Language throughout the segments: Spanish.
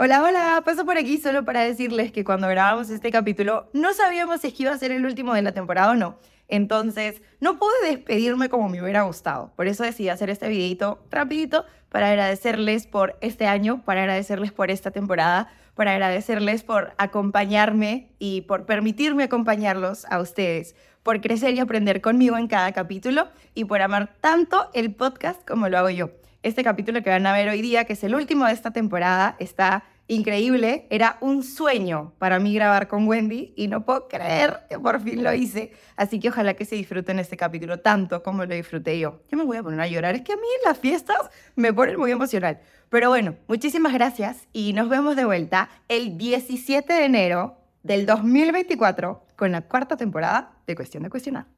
Hola, hola, paso por aquí solo para decirles que cuando grabamos este capítulo no sabíamos si iba a ser el último de la temporada o no. Entonces, no pude despedirme como me hubiera gustado. Por eso decidí hacer este videito rapidito para agradecerles por este año, para agradecerles por esta temporada, para agradecerles por acompañarme y por permitirme acompañarlos a ustedes, por crecer y aprender conmigo en cada capítulo y por amar tanto el podcast como lo hago yo. Este capítulo que van a ver hoy día, que es el último de esta temporada, está increíble. Era un sueño para mí grabar con Wendy y no puedo creer que por fin lo hice. Así que ojalá que se disfruten este capítulo tanto como lo disfruté yo. Yo me voy a poner a llorar. Es que a mí las fiestas me ponen muy emocional. Pero bueno, muchísimas gracias y nos vemos de vuelta el 17 de enero del 2024 con la cuarta temporada de Cuestión de Cuestionar.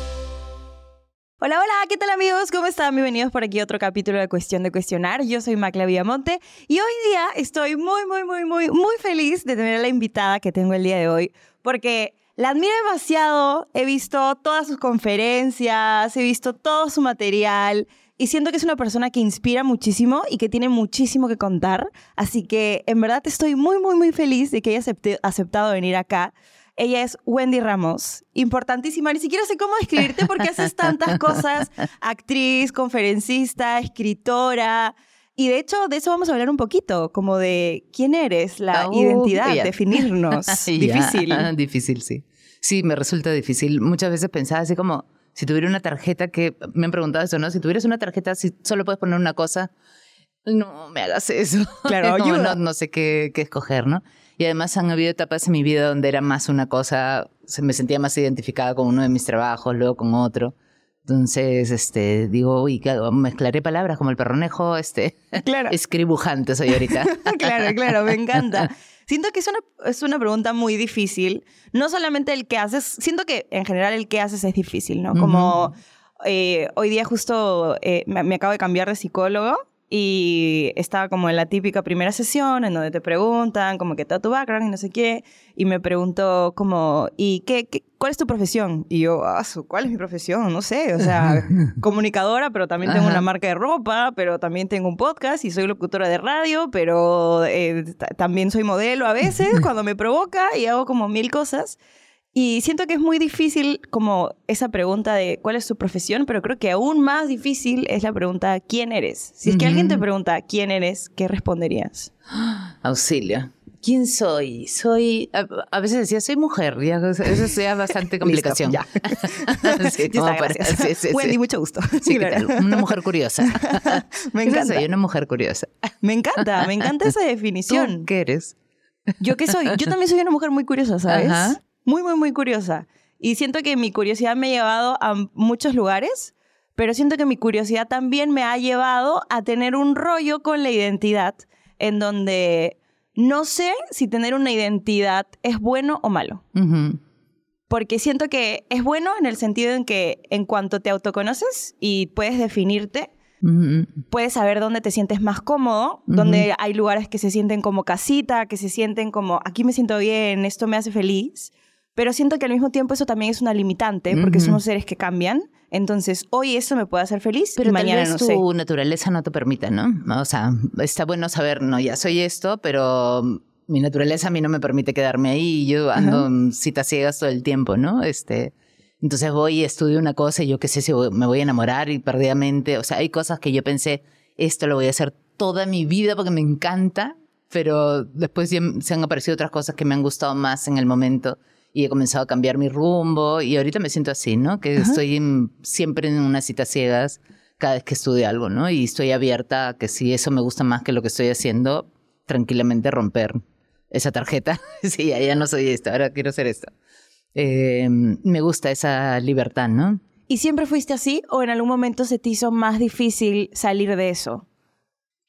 Hola, hola, ¿qué tal amigos? ¿Cómo están? Bienvenidos por aquí a otro capítulo de Cuestión de Cuestionar. Yo soy Macla Villamonte y hoy día estoy muy, muy, muy, muy, muy feliz de tener a la invitada que tengo el día de hoy porque la admiro demasiado, he visto todas sus conferencias, he visto todo su material y siento que es una persona que inspira muchísimo y que tiene muchísimo que contar. Así que en verdad estoy muy, muy, muy feliz de que haya aceptado venir acá. Ella es Wendy Ramos, importantísima. Ni siquiera sé cómo describirte porque haces tantas cosas. Actriz, conferencista, escritora. Y de hecho, de eso vamos a hablar un poquito, como de quién eres, la Oh, identidad, definirnos. Difícil. Difícil, sí. Sí, me resulta difícil. Muchas veces pensaba así como, si tuviera una tarjeta que, me han preguntado eso, ¿no? Si tuvieras una tarjeta, si solo puedes poner una cosa, no me hagas eso. Claro, ayuda. no, no sé qué, qué escoger, ¿no? Y además han habido etapas en mi vida donde era más una cosa, se me sentía más identificada con uno de mis trabajos, luego con otro. Entonces, este, digo, uy, ¿qué hago? mezclaré palabras como el perronejo, este, Claro. escribujante soy ahorita. claro, claro, me encanta. Siento que es una, es una pregunta muy difícil. No solamente el que haces, siento que en general el que haces es difícil, ¿no? Como eh, hoy día justo eh, me, me acabo de cambiar de psicólogo y estaba como en la típica primera sesión en donde te preguntan como que todo tu background y no sé qué. Y me preguntó como, ¿y qué, qué- cuál es tu profesión? Y yo, ah, ¿cuál es mi profesión? No sé, o sea, comunicadora, pero también tengo Ajá. una marca de ropa, pero también tengo un podcast y soy locutora de radio, pero eh, ta- también soy modelo a veces cuando me provoca y hago como mil cosas. Y siento que es muy difícil como esa pregunta de cuál es tu profesión, pero creo que aún más difícil es la pregunta ¿quién eres? Si es que alguien te pregunta ¿quién eres? ¿Qué responderías? Auxilio. ¿Quién soy? Soy, a, a veces decía, soy mujer, ya, eso es ya bastante complicación. Listo, Sí, ya está, para- sí, sí. Wendy, mucho gusto. Sí, ¿qué Claro. tal? Una mujer curiosa. Me encanta. Soy una mujer curiosa. Me encanta, me encanta esa definición. ¿Tú qué eres? ¿Yo qué soy? Yo también soy una mujer muy curiosa, ¿sabes? Ajá. Muy, muy, muy curiosa. Y siento que mi curiosidad me ha llevado a muchos lugares, pero siento que mi curiosidad también me ha llevado a tener un rollo con la identidad, en donde no sé si tener una identidad es bueno o malo. Porque siento que es bueno en el sentido en que en cuanto te autoconoces y puedes definirte, puedes saber dónde te sientes más cómodo, donde hay lugares que se sienten como casita, que se sienten como aquí me siento bien, esto me hace feliz. Pero siento que al mismo tiempo eso también es una limitante, porque Ujú. somos seres que cambian. Entonces, hoy eso me puede hacer feliz Pero y tal mañana vez no tu sé. naturaleza no te permite, ¿no? O sea, está bueno saber, no, ya soy esto, pero mi naturaleza a mí no me permite quedarme ahí y yo ando en citas ciegas todo el tiempo, ¿no? Este, entonces voy y estudio una cosa y yo qué sé si me voy a enamorar y perdidamente, o sea, hay cosas que yo pensé, esto lo voy a hacer toda mi vida porque me encanta, pero después se han aparecido otras cosas que me han gustado más en el momento y he comenzado a cambiar mi rumbo y ahorita me siento así, ¿no? Que estoy en- siempre en unas citas ciegas cada vez que estudio algo, ¿no? Y estoy abierta a que si eso me gusta más que lo que estoy haciendo, tranquilamente romper esa tarjeta. sí, ya, ya no soy esto, ahora quiero ser esto. Eh, me gusta esa libertad, ¿no? ¿Y siempre fuiste así o en algún momento se te hizo más difícil salir de eso?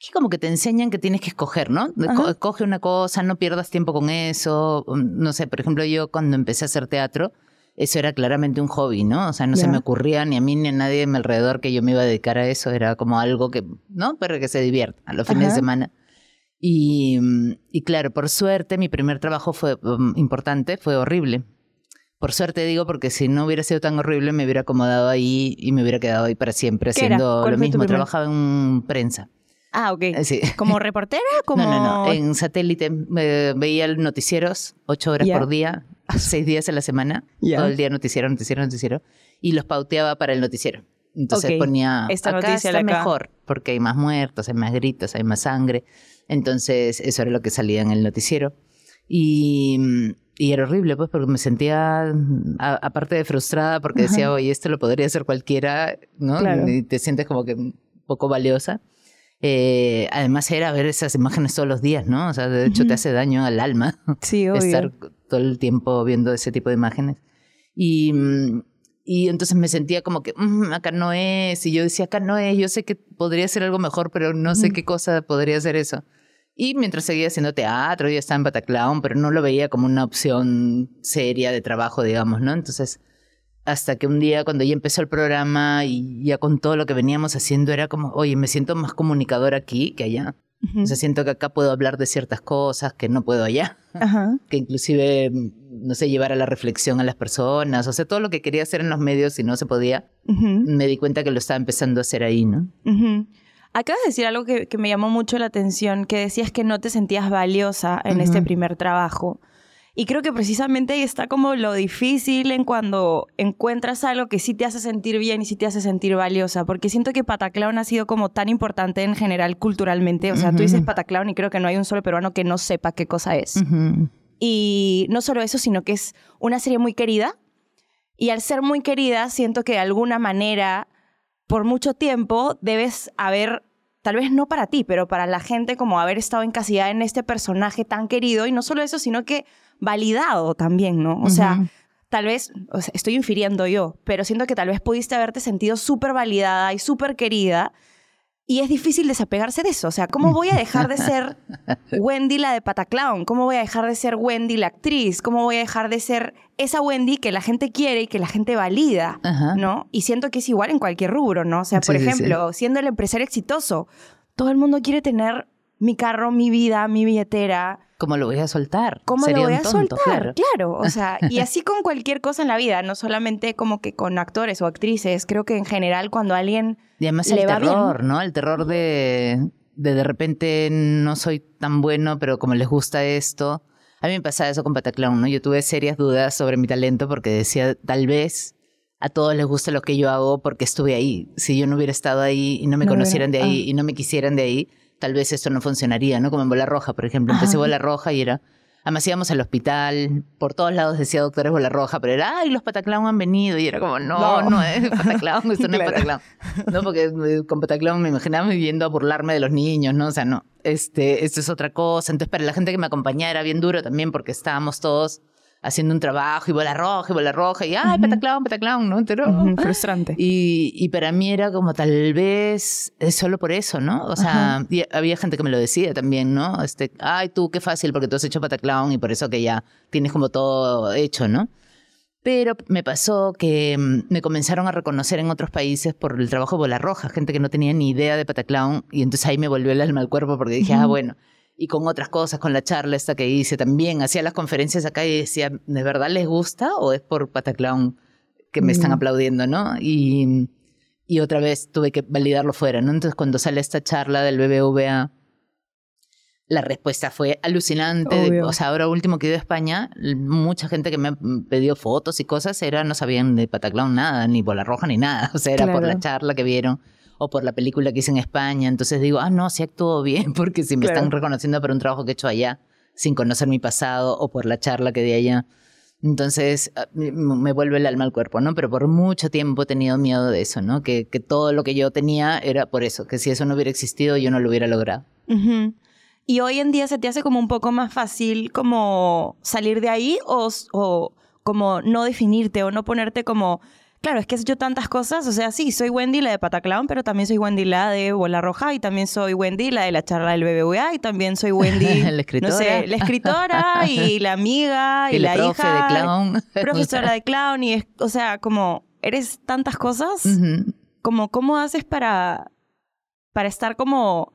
Que como que te enseñan que tienes que escoger, ¿no? De- Ajá. Coge una cosa, no pierdas tiempo con eso. Um, No sé, por ejemplo, yo cuando empecé a hacer teatro, eso era claramente un hobby, ¿no? O sea, no se me ocurría ni a mí ni a nadie a mi alrededor que yo me iba a dedicar a eso. Era como algo que, ¿no? Para que se divierta a los fines de semana. Y, y, claro, por suerte, mi primer trabajo fue um, importante, fue horrible. Por suerte digo, porque si no hubiera sido tan horrible, me hubiera acomodado ahí y me hubiera quedado ahí para siempre haciendo lo mismo. Trabajaba en prensa. Ah, ok. Sí. ¿Como reportera? Como... No, no, no. En satélite veía noticieros ocho horas por día, seis días a la semana. Todo el día noticiero, noticiero, noticiero. Y los pauteaba para el noticiero. Entonces ponía, Esta acá noticia está mejor, porque hay más muertos, hay más gritos, hay más sangre. Entonces eso era lo que salía en el noticiero. Y, y era horrible, pues, porque me sentía, aparte de frustrada, porque decía, oye, esto lo podría hacer cualquiera, ¿no? Y te sientes como que poco valiosa. Eh, además era ver esas imágenes todos los días, ¿no? O sea, de hecho te hace daño al alma sí, obvio. estar todo el tiempo viendo ese tipo de imágenes. Y, y entonces me sentía como que, mm, acá no es, y yo decía, acá no es, yo sé que podría ser algo mejor, pero no sé qué cosa podría ser eso. Y mientras seguía haciendo teatro, yo estaba en Bataclown, pero no lo veía como una opción seria de trabajo, digamos, ¿no? Entonces, hasta que un día cuando ya empezó el programa y ya con todo lo que veníamos haciendo, era como, oye, me siento más comunicador aquí que allá. O sea, siento que acá puedo hablar de ciertas cosas que no puedo allá. Que inclusive, no sé, llevar a la reflexión a las personas. O sea, todo lo que quería hacer en los medios y no se podía, me di cuenta que lo estaba empezando a hacer ahí, ¿no? Acabas de decir algo que, me llamó mucho la atención, que decías que no te sentías valiosa en este primer trabajo. Y creo que precisamente ahí está como lo difícil en cuando encuentras algo que sí te hace sentir bien y sí te hace sentir valiosa, porque siento que Pataclown ha sido como tan importante en general culturalmente, o sea, tú dices Pataclown y creo que no hay un solo peruano que no sepa qué cosa es. Y no solo eso, sino que es una serie muy querida, y al ser muy querida, siento que de alguna manera por mucho tiempo debes haber, tal vez no para ti, pero para la gente, como haber estado encasillada en este personaje tan querido. Y no solo eso, sino que validado también, ¿no? O sea, tal vez, estoy infiriendo yo, pero siento que tal vez pudiste haberte sentido súper validada y súper querida y es difícil desapegarse de eso. O sea, ¿cómo voy a dejar de ser Wendy la de Pataclown? ¿Cómo voy a dejar de ser Wendy la actriz? ¿Cómo voy a dejar de ser esa Wendy que la gente quiere y que la gente valida? ¿No? Y siento que es igual en cualquier rubro, ¿no? O sea, por ejemplo, siendo el empresario exitoso, todo el mundo quiere tener mi carro, mi vida, mi billetera. ¿Cómo lo voy a soltar? ¿Cómo lo voy a soltar? Claro. o sea, y así con cualquier cosa en la vida, no solamente como que con actores o actrices, creo que en general cuando alguien y además el terror, ¿no? El terror de, de de repente no soy tan bueno, pero como les gusta esto. A mí me pasaba eso con Pataclown, ¿no? Yo tuve serias dudas sobre mi talento porque decía, tal vez a todos les gusta lo que yo hago porque estuve ahí. Si yo no hubiera estado ahí y no me conocieran de ahí ah. y no me quisieran de ahí, tal vez esto no funcionaría, ¿no? Como en Bola Roja, por ejemplo. Empecé Bola Roja y era... Además íbamos al hospital, por todos lados decía doctores Bola Roja, pero era, ay, los Pataclown han venido. Y era como, no, no, es Pataclown, esto no es Pataclown. No, porque eh, con Pataclown me imaginaba viviendo a burlarme de los niños, ¿no? O sea, no, este, esto es otra cosa. Entonces, para la gente que me acompañaba era bien duro también porque estábamos todos haciendo un trabajo y bola roja y bola roja y ¡ay, Pataclown, Pataclown! ¿no? Pero, frustrante. Y, y, para mí era como tal vez es solo por eso, ¿no? O sea, había gente que me lo decía también, ¿no? Este, ¡ay, tú qué fácil porque tú has hecho Pataclown y por eso que ya tienes como todo hecho, ¿no? Pero me pasó que mm, me comenzaron a reconocer en otros países por el trabajo de Bola Roja, gente que no tenía ni idea de Pataclown, y entonces ahí me volvió el alma al cuerpo porque dije, ah, bueno, y con otras cosas, con la charla esta que hice también. Hacía las conferencias acá y decía, ¿de verdad les gusta o es por Pataclown que me están mm. aplaudiendo, no? Y, y otra vez tuve que validarlo fuera, ¿no? Entonces cuando sale esta charla del BBVA, la respuesta fue alucinante. o sea, ahora último que he ido a España, mucha gente que me ha pedido fotos y cosas era, no sabían de Pataclown nada, ni Bola Roja ni nada. O sea, era por la charla que vieron o por la película que hice en España. Entonces digo, ah, no, sí actuó bien, porque si me están reconociendo por un trabajo que he hecho allá, sin conocer mi pasado, o por la charla que di allá. Entonces ah, me vuelve el alma al cuerpo, ¿no? Pero por mucho tiempo he tenido miedo de eso, ¿no? Que, que todo lo que yo tenía era por eso, que si eso no hubiera existido yo no lo hubiera logrado. ¿Y hoy en día se te hace como un poco más fácil como salir de ahí o, o como no definirte o no ponerte como claro, es que he hecho tantas cosas. O sea, sí, soy Wendy, la de Pataclown, pero también soy Wendy, la de Bola Roja, y también soy Wendy, la de la charla del BBVA, y también soy Wendy, la escritora. no sé, la escritora, y la amiga, y, Y la profe hija. de clown. Profesora de clown, y es, o sea, como, eres tantas cosas, como, ¿cómo haces para, para estar como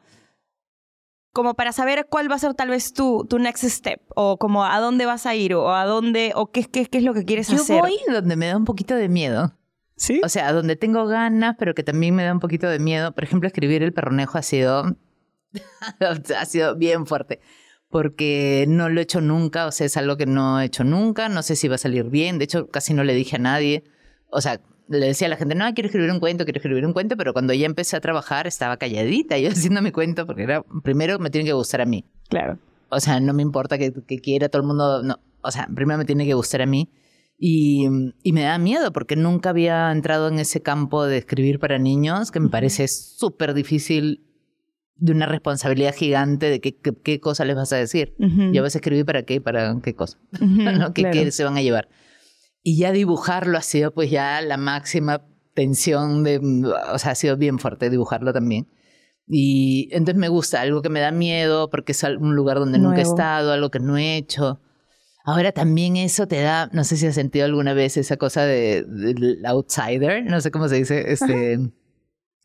como para saber cuál va a ser tal vez tu, tu next step, o como a dónde vas a ir, o a dónde, o qué, qué, qué es lo que quieres Yo hacer. voy donde me da un poquito de miedo. ¿Sí? O sea, donde tengo ganas, pero que también me da un poquito de miedo. Por ejemplo, escribir El Perronejo ha sido, ha sido bien fuerte. Porque no lo he hecho nunca, o sea, es algo que no he hecho nunca. No sé si va a salir bien. De hecho, casi no le dije a nadie. O sea, le decía a la gente, no, quiero escribir un cuento, quiero escribir un cuento. Pero cuando ya empecé a trabajar, estaba calladita yo haciendo mi cuento, porque era, primero me tiene que gustar a mí. Claro. O sea, no me importa que, que quiera todo el mundo. No. O sea, primero me tiene que gustar a mí. Y, y me da miedo porque nunca había entrado en ese campo de escribir para niños, que me parece súper difícil, de una responsabilidad gigante de qué, qué, qué cosa les vas a decir. Ujú. Ya vas a escribir para qué, para qué cosa, ¿no? ¿Qué, claro. qué se van a llevar. Y ya dibujarlo ha sido pues ya la máxima tensión de, o sea, ha sido bien fuerte dibujarlo también. Y entonces me gusta, algo que me da miedo porque es un lugar donde nunca he estado, algo que no he hecho. Ahora también eso te da, no sé si has sentido alguna vez esa cosa de, del outsider, no sé cómo se dice, este,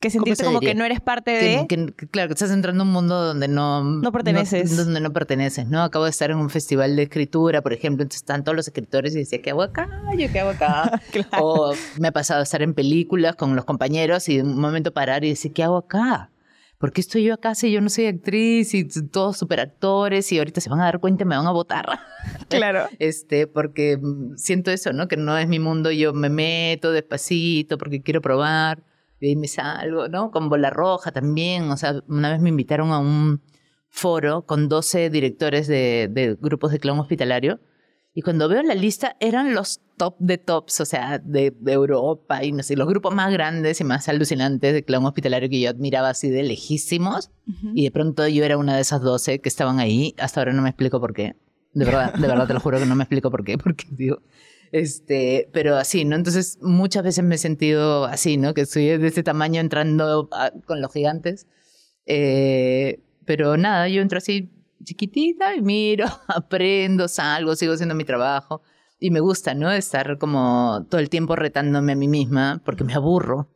Que sentirte se como diría? que no eres parte de... que- que, claro, que estás entrando a un mundo donde no... No perteneces. donde no perteneces, ¿no? Acabo de estar en un festival de escritura, por ejemplo, entonces están todos los escritores y decía, ¿qué hago acá? Yo, ¿qué hago acá? Claro. O me ha pasado a estar en películas con los compañeros y de un momento parar y decir, ¿qué hago acá? ¿Por qué estoy yo acá si yo no soy actriz y todos superactores y ahorita se van a dar cuenta y me van a votar? Claro. Este, porque mm, siento eso, ¿no? Que no es mi mundo, yo me meto despacito porque quiero probar y ahí me salgo, ¿no? Con bola roja también, o sea, una vez me invitaron a un foro con 12 directores de, de grupos de clown hospitalario y cuando veo la lista eran los top de tops, o sea, de, de Europa y no sé, los grupos más grandes y más alucinantes de clown hospitalario que yo admiraba así de lejísimos y de pronto yo era una de esas 12 que estaban ahí, hasta ahora no me explico por qué. De verdad, de verdad te lo juro que no me explico por qué, porque digo, este, pero así, ¿no? Entonces muchas veces me he sentido así, ¿no? Que estoy de ese tamaño entrando a- con los gigantes. Eh, pero nada, yo entro así chiquitita y miro, aprendo, salgo, sigo haciendo mi trabajo. Y me gusta, ¿no? Estar como todo el tiempo retándome a mí misma porque me aburro.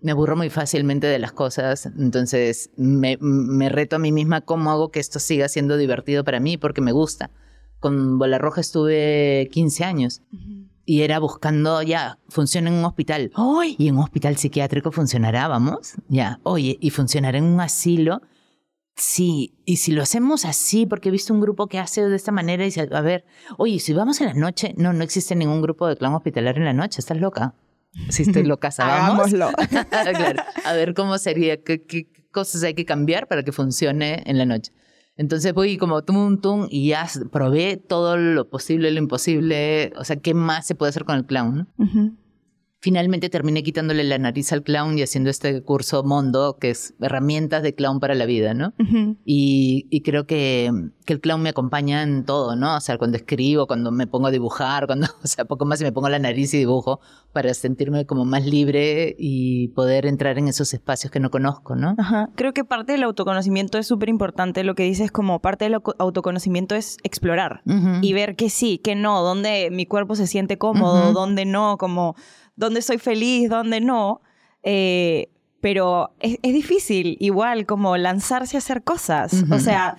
Me aburro muy fácilmente de las cosas, entonces me, me reto a mí misma cómo hago que esto siga siendo divertido para mí porque me gusta. Con Bola Roja estuve 15 años y era buscando, ya, funciona en un hospital. ¡Ay! Y en un hospital psiquiátrico funcionará, vamos. Ya, oye, ¿y funcionará en un asilo? Sí, y si lo hacemos así, porque he visto un grupo que hace de esta manera y dice, a ver, oye, si vamos en la noche, no, no existe ningún grupo de clown hospitalario en la noche, estás loca. Si estoy loca. Hagámoslo. claro, a ver cómo sería, qué, qué cosas hay que cambiar para que funcione en la noche. Entonces voy como tum, tum, y ya probé todo lo posible, lo imposible, o sea, ¿qué más se puede hacer con el clown? no? Finalmente terminé quitándole la nariz al clown y haciendo este curso Mondo, que es herramientas de clown para la vida, ¿no? Y, y creo que, que el clown me acompaña en todo, ¿no? O sea, cuando escribo, cuando me pongo a dibujar, cuando, o sea, poco más y me pongo la nariz y dibujo para sentirme como más libre y poder entrar en esos espacios que no conozco, ¿no? Ajá. Creo que parte del autoconocimiento es súper importante. Lo que dices como parte del autoconocimiento es explorar y ver que sí, que no, dónde mi cuerpo se siente cómodo, Ujú. dónde no, como dónde soy feliz, dónde no. Eh, pero es, es difícil igual como lanzarse a hacer cosas. O sea,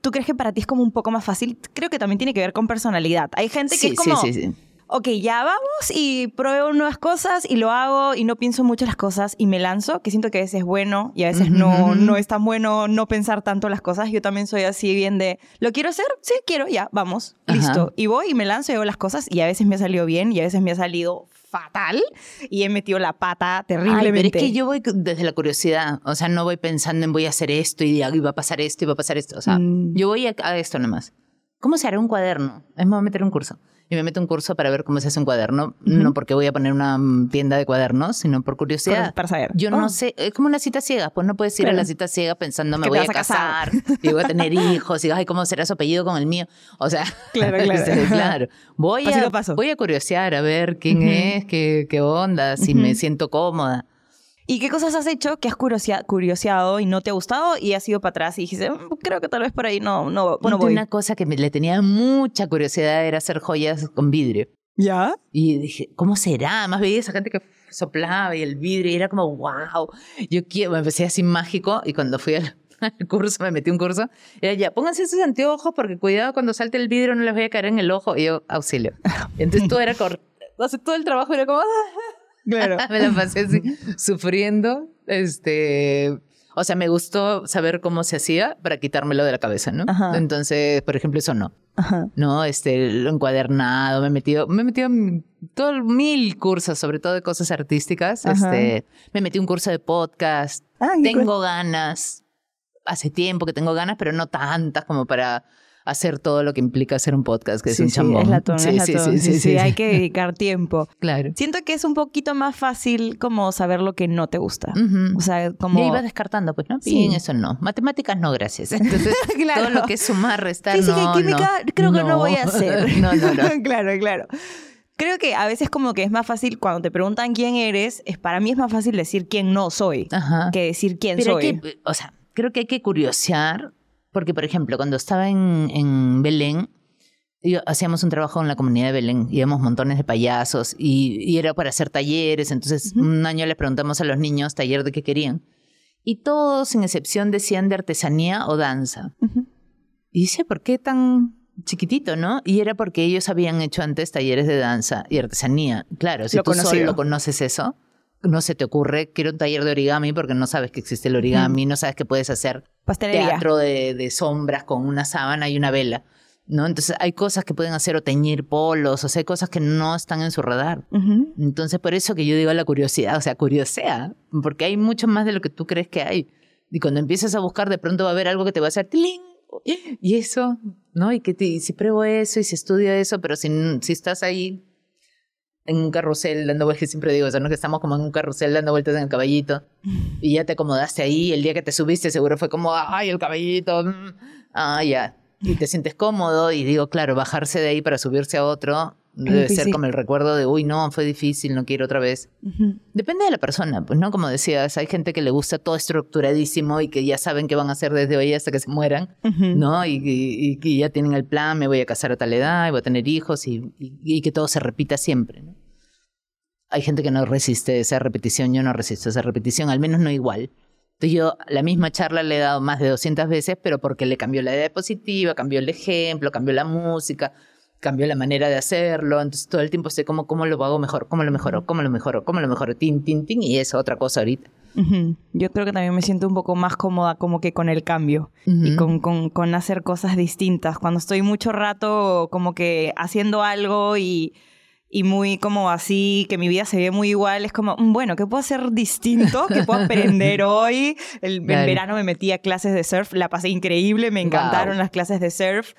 ¿tú crees que para ti es como un poco más fácil? Creo que también tiene que ver con personalidad. Hay gente que Sí, es como, sí, sí, sí. ok, ya vamos y pruebo nuevas cosas y lo hago y no pienso mucho las cosas y me lanzo, que siento que a veces es bueno y a veces no, no es tan bueno no pensar tanto las cosas. Yo también soy así bien de, ¿lo quiero hacer? Sí, quiero, ya, vamos, Ajá. listo. Y voy y me lanzo y hago las cosas y a veces me ha salido bien y a veces me ha salido fatal y he metido la pata Ay, terriblemente. pero es que yo voy desde la curiosidad, o sea, no voy pensando en voy a hacer esto y, y va a pasar esto y va a pasar esto, o sea, Mm. yo voy a, a esto nomás. ¿cómo se hará un cuaderno? Es me voy a meter un curso. Y me meto un curso para ver cómo se hace un cuaderno. No porque voy a poner una tienda de cuadernos, sino por curiosidad. Para- saber. Yo Oh. no sé, es como una cita ciega. Pues no puedes ir a la cita ciega pensando me voy a casar. casar y voy a tener hijos y ay, ¿cómo será su apellido con el mío? O sea, Claro, claro. claro. Voy, Pasito a, paso. voy a curiosear a ver quién es, qué, qué onda, si me siento cómoda. ¿Y qué cosas has hecho que has curioseado y no te ha gustado y has ido para atrás y dijiste, "Mm, creo que tal vez por ahí no, no, no voy? Una cosa que me, le tenía mucha curiosidad era hacer joyas con vidrio. ¿Ya? Y dije, ¿cómo será? Además veía esa gente que soplaba y el vidrio y era como, wow, yo quiero, me empecé así mágico y cuando fui al, al curso, me metí un curso, era ya, pónganse esos anteojos porque cuidado cuando salte el vidrio no les voy a caer en el ojo y yo, auxilio. Entonces todo era corto, entonces todo el trabajo era como, Claro. me la pasé así sufriendo, este... O sea, me gustó saber cómo se hacía para quitármelo de la cabeza, ¿no? Ajá. Entonces, por ejemplo, eso no. Ajá. ¿no? Este, lo encuadernado, me he metido, me he metido en todo, mil cursos, sobre todo de cosas artísticas. Ajá. Este, me metí un curso de podcast. Ah, tengo ganas, hace tiempo que tengo ganas, pero no tantas como para hacer todo lo que implica hacer un podcast, que es un sí, chambón. es latón, Sí, es sí, latón. sí, hay que dedicar tiempo. Claro. Siento que es un poquito más fácil como saber lo que no te gusta. Ujú. O sea, como... Ya iba descartando, pues, ¿no? Sí. Bien, eso no. Matemáticas no, gracias. Entonces, Claro. todo lo que es sumar, restar, Física no, y química no. creo que no voy a hacer. no, no, no. claro, claro. Creo que a veces como que es más fácil cuando te preguntan quién eres, es para mí es más fácil decir quién no soy Ajá. que decir quién Pero soy. que, o sea, creo que hay que curiosear, porque por ejemplo, cuando estaba en, en Belén, yo- hacíamos un trabajo en la comunidad de Belén, íbamos montones de payasos y, y era para hacer talleres, entonces un año les preguntamos a los niños taller de qué querían y todos sin excepción decían de artesanía o danza. Y dice, ¿por qué tan chiquitito, no? Y era porque ellos habían hecho antes talleres de danza y artesanía. Claro, si Lo tú conocido. solo conoces eso, no se te ocurre, quiero un taller de origami porque no sabes que existe el origami, no sabes que puedes hacer Pastelería. teatro de, de sombras con una sábana y una vela, ¿no? Entonces hay cosas que pueden hacer o teñir polos, o sea, hay cosas que no están en su radar. Entonces, por eso que yo digo la curiosidad, o sea, curiosea, porque hay mucho más de lo que tú crees que hay. Y cuando empiezas a buscar, de pronto va a haber algo que te va a hacer ¡tling! Y eso, ¿no? Y que te- y si pruebo eso y si estudio eso, pero si, si estás ahí en un carrusel dando vueltas, siempre digo eso, ¿no? Que estamos como en un carrusel dando vueltas en el caballito y ya te acomodaste ahí, el día que te subiste seguro fue como, ¡ay, el caballito! mm, Ah, ya. Y te sientes cómodo y digo, claro, bajarse de ahí para subirse a otro debe ser como el recuerdo de, uy, no, fue difícil, no quiero otra vez. Depende de la persona, pues, ¿no? Como decías, hay gente que le gusta todo estructuradísimo y que ya saben qué van a hacer desde hoy hasta que se mueran. ¿no? Y, y- y ya tienen el plan, me voy a casar a tal edad, y voy a tener hijos y, y- y que todo se repita siempre, ¿no? Hay gente que no resiste esa repetición, yo no resisto esa repetición, al menos no igual. Entonces yo la misma charla le he dado más de 200 veces, pero porque le cambió la idea positiva, cambió el ejemplo, cambió la música, cambió la manera de hacerlo. Entonces todo el tiempo sé cómo, cómo lo hago mejor, cómo lo mejoro, cómo lo mejoro, cómo lo mejoro, tin, tin, tin, y es otra cosa ahorita. Ujú. Yo creo que también me siento un poco más cómoda como que con el cambio y Ujú. con, con, con hacer cosas distintas. Cuando estoy mucho rato como que haciendo algo y, y muy como así, que mi vida se ve muy igual, es como, "Mm, bueno, ¿qué puedo hacer distinto? ¿Qué puedo aprender hoy? El, En verano me metí a clases de surf, la pasé increíble, me encantaron Wow. las clases de surf.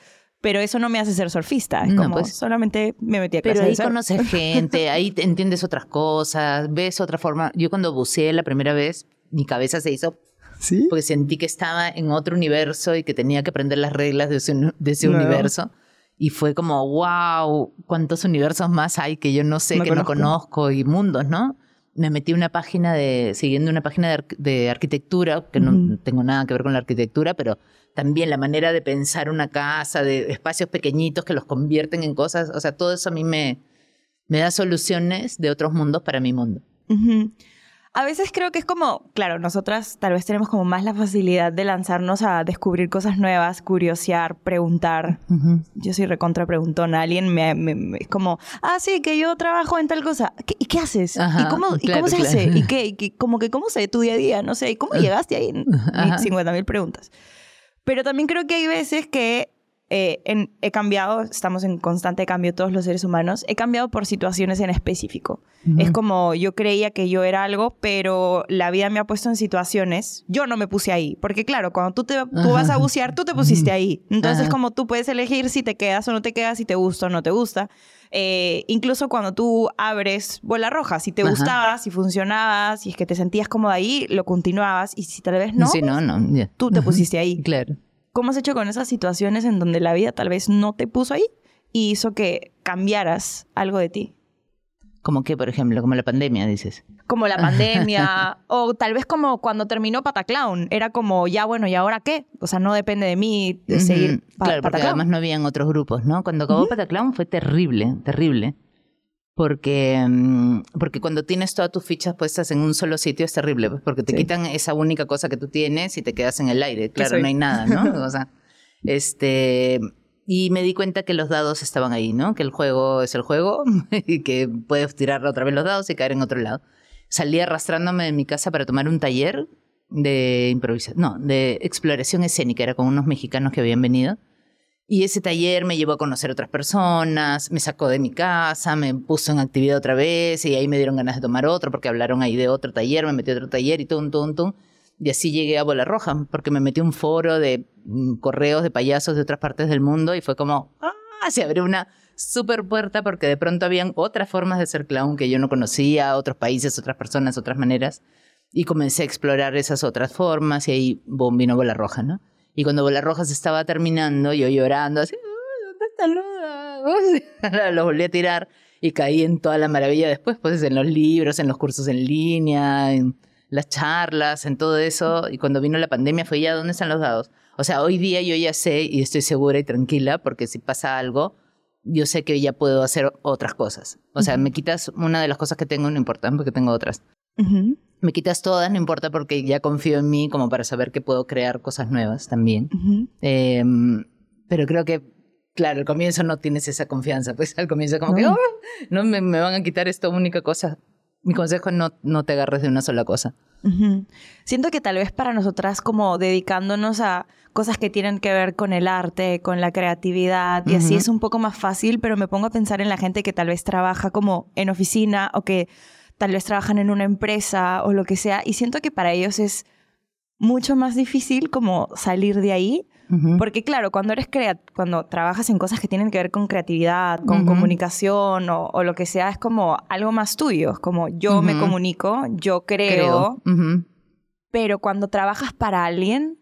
Pero eso no me hace ser surfista. Es No, como, pues. solamente me metí a clases Pero ahí de surf. conoces gente, ahí entiendes otras cosas, ves otra forma. Yo cuando buceé la primera vez, mi cabeza se hizo ¿Sí? porque sentí que estaba en otro universo y que tenía que aprender las reglas de ese, de ese Nuevo. universo. Y fue como, wow, cuántos universos más hay que yo no sé, No que no conozco. conozco y mundos, ¿no? Me metí a una página de, siguiendo una página de, arq- de arquitectura, que no tengo nada que ver con la arquitectura, pero también la manera de pensar una casa, de espacios pequeñitos que los convierten en cosas, o sea, todo eso a mí me, me da soluciones de otros mundos para mi mundo. A veces creo que es como, claro, nosotras tal vez tenemos como más la facilidad de lanzarnos a descubrir cosas nuevas, curiosear, preguntar. Yo soy recontra preguntona. Alguien me, me- me- es como, ah, sí, que yo trabajo en tal cosa. ¿Qué- ¿Y qué haces? Ajá, ¿Y cómo, ¿y claro, cómo se claro. hace? ¿Y qué? ¿Y qué- como que cómo se ve tu día a día? No sé. ¿Y cómo llegaste ahí? Ajá. 50 mil preguntas. Pero también creo que hay veces que eh, en- he cambiado, estamos en constante cambio todos los seres humanos, he cambiado por situaciones en específico. Es como yo creía que yo era algo, pero la vida me ha puesto en situaciones, yo no me puse ahí, porque claro, cuando tú, te, tú vas a bucear, tú te pusiste ahí. Entonces Ajá. como tú puedes elegir si te quedas o no te quedas, si te gusta o no te gusta. Eh, incluso cuando tú abres bola roja, si te gustaba, si funcionaba, si es que te sentías cómodo ahí, lo continuabas y si tal vez no, Sí, no, no. ya. tú te pusiste ahí. Claro. ¿Cómo has hecho con esas situaciones en donde la vida tal vez no te puso ahí y hizo que cambiaras algo de ti? Como que, por ejemplo, como la pandemia, dices. Como la pandemia o tal vez como cuando terminó Pataclown. Era como, ya bueno, ¿y ahora qué? O sea, no depende de mí de seguir pa- Claro, porque además no habían otros grupos, ¿no? Cuando acabó Pataclown fue terrible, terrible. Porque, mm, porque cuando tienes todas tus fichas puestas en un solo sitio es terrible, pues, porque te Sí. quitan esa única cosa que tú tienes y te quedas en el aire. Claro, no hay nada, ¿no? O sea, este. Y me di cuenta que los dados estaban ahí, ¿no? Que el juego es el juego y que puedes tirar otra vez los dados y caer en otro lado. Salí arrastrándome de mi casa para tomar un taller de improvisación, no, de exploración escénica, era con unos mexicanos que habían venido. Y ese taller me llevó a conocer otras personas, me sacó de mi casa, me puso en actividad otra vez y ahí me dieron ganas de tomar otro porque hablaron ahí de otro taller, me metí a otro taller y tum, tum, tum. Y así llegué a Bola Roja porque me metí un foro de mm, correos de payasos de otras partes del mundo y fue como, ah, se abrió una super puerta porque de pronto habían otras formas de ser clown que yo no conocía, otros países, otras personas, otras maneras. Y comencé a explorar esas otras formas y ahí, boom, vino Bola Roja, ¿no? Y cuando Bola Roja se estaba terminando, yo llorando, así, "Ay, ¿dónde está Luda?". Lo volví a tirar y caí en toda la maravilla después, pues en los libros, en los cursos en línea, en las charlas, en todo eso. Y cuando vino la pandemia fue ya, ¿dónde están los dados? O sea, hoy día yo ya sé y estoy segura y tranquila porque si pasa algo, yo sé que ya puedo hacer otras cosas. O sea, me quitas una de las cosas que tengo, no importa, porque tengo otras. Me quitas todas, no importa, porque ya confío en mí como para saber que puedo crear cosas nuevas también. Eh, pero creo que, claro, al comienzo no tienes esa confianza. Pues al comienzo como que, No. "Oh, no me, me van a quitar esta única cosa. Mi consejo es no, no te agarres de una sola cosa. Siento que tal vez para nosotras como dedicándonos a cosas que tienen que ver con el arte, con la creatividad y así es un poco más fácil, pero me pongo a pensar en la gente que tal vez trabaja como en oficina o que tal vez trabajan en una empresa o lo que sea y siento que para ellos es mucho más difícil como salir de ahí porque claro, cuando eres crea cuando trabajas en cosas que tienen que ver con creatividad, con comunicación o, o lo que sea, es como algo más tuyo. Es como yo me comunico, yo creo, Creo. Pero cuando trabajas para alguien,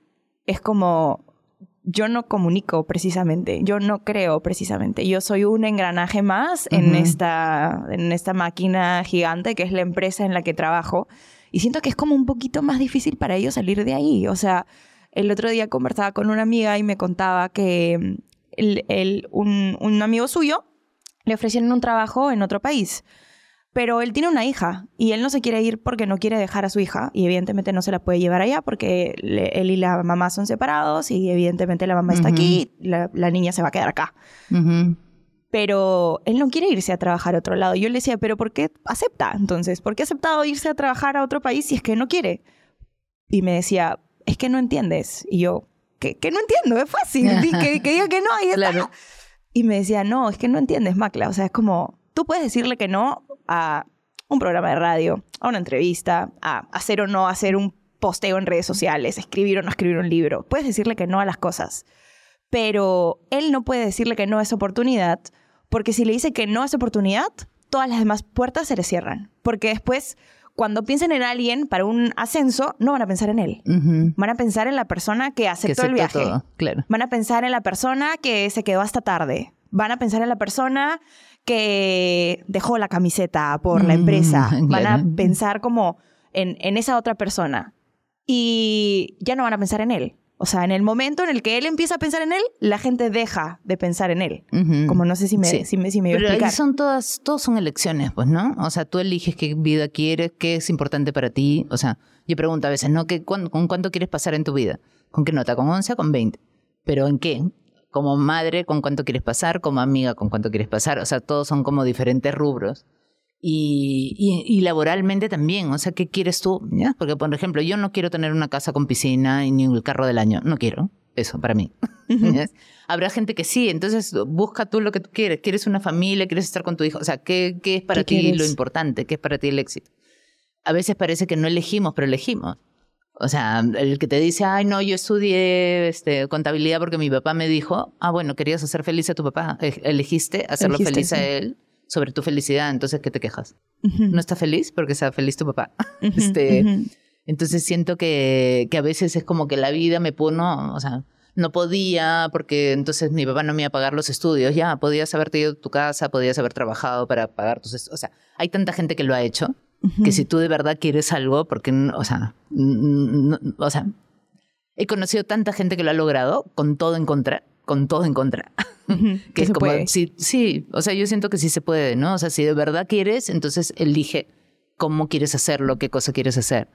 es como yo no comunico precisamente, yo no creo precisamente. Yo soy un engranaje más en, esta, en esta máquina gigante que es la empresa en la que trabajo. Y siento que es como un poquito más difícil para ellos salir de ahí. O sea, el otro día conversaba con una amiga y me contaba que mm, el- el- un, un amigo suyo le ofrecieron un trabajo en otro país. Pero él tiene una hija y él no se quiere ir porque no quiere dejar a su hija y evidentemente no se la puede llevar allá porque le- él y la mamá son separados y evidentemente la mamá está aquí, la, la niña se va a quedar acá. Pero él no quiere irse a trabajar a otro lado. Yo le decía, pero ¿por qué acepta entonces? ¿Por qué ha aceptado irse a trabajar a otro país si es que no quiere? Y me decía, es que no entiendes. Y yo, que, que no entiendo, es fácil. Que, que diga que no, y. Claro. Y me decía, no, es que no entiendes, Macla. O sea, es como, tú puedes decirle que no a un programa de radio, a una entrevista, a hacer o no hacer un posteo en redes sociales, escribir o no escribir un libro. Puedes decirle que no a las cosas. Pero él no puede decirle que no a esa oportunidad, porque si le dice que no a esa oportunidad, todas las demás puertas se le cierran. Porque después, cuando piensen en alguien para un ascenso, no van a pensar en él. Van a pensar en la persona que Que aceptó el viaje. todo, claro. Van a pensar en la persona que se quedó hasta tarde. Van a pensar en la persona que dejó la camiseta por la Mm, empresa. Van a pensar como en, en esa otra persona. Y ya no van a pensar en él. O sea, en el momento en el que él empieza a pensar en él, la gente deja de pensar en él. Ujú. Como no sé si me, Sí. si me, si me iba a Pero ahí explicar. son todas, todos son elecciones, pues, ¿no? O sea, tú eliges qué vida quieres, qué es importante para ti. O sea, yo pregunto a veces, ¿no? ¿Qué, cuán- ¿Con cuánto quieres pasar en tu vida? ¿Con qué nota? ¿Con 11 o con 20? ¿Pero en qué? Como madre, ¿con cuánto quieres pasar? Como amiga, ¿con cuánto quieres pasar? O sea, todos son como diferentes rubros. Y, y, y laboralmente también, o sea, ¿qué quieres tú? ¿Ya? Porque, por ejemplo, yo no quiero tener una casa con piscina y ni el carro del año, no quiero. eso para mí. Habrá gente que sí, entonces busca tú lo que tú quieres. ¿Quieres una familia? ¿Quieres estar con tu hijo? O sea, ¿qué, qué es para ti lo importante? ¿Qué es para ti el éxito? A veces parece que no elegimos, pero elegimos. O sea, el que te dice, ay, no, yo estudié este, contabilidad porque mi papá me dijo, ah, bueno, querías hacer feliz a tu papá, elegiste hacerlo feliz a él sobre tu felicidad, entonces, ¿qué te quejas? ¿No está feliz porque sea feliz tu papá? este, Entonces siento que, que a veces es como que la vida me puso, o sea, no podía porque entonces mi papá no me iba a pagar los estudios. Ya, podías haberte ido a tu casa, podías haber trabajado para pagar tus estudios. O sea, hay tanta gente que lo ha hecho que si tú de verdad quieres algo, porque, o sea, o sea, he conocido tanta gente que lo ha logrado con todo en contra, con todo en contra. que es como, sí, sí, o sea, yo siento que sí se puede, ¿no? O sea, si de verdad quieres, entonces elige cómo quieres hacerlo, qué cosa quieres hacer.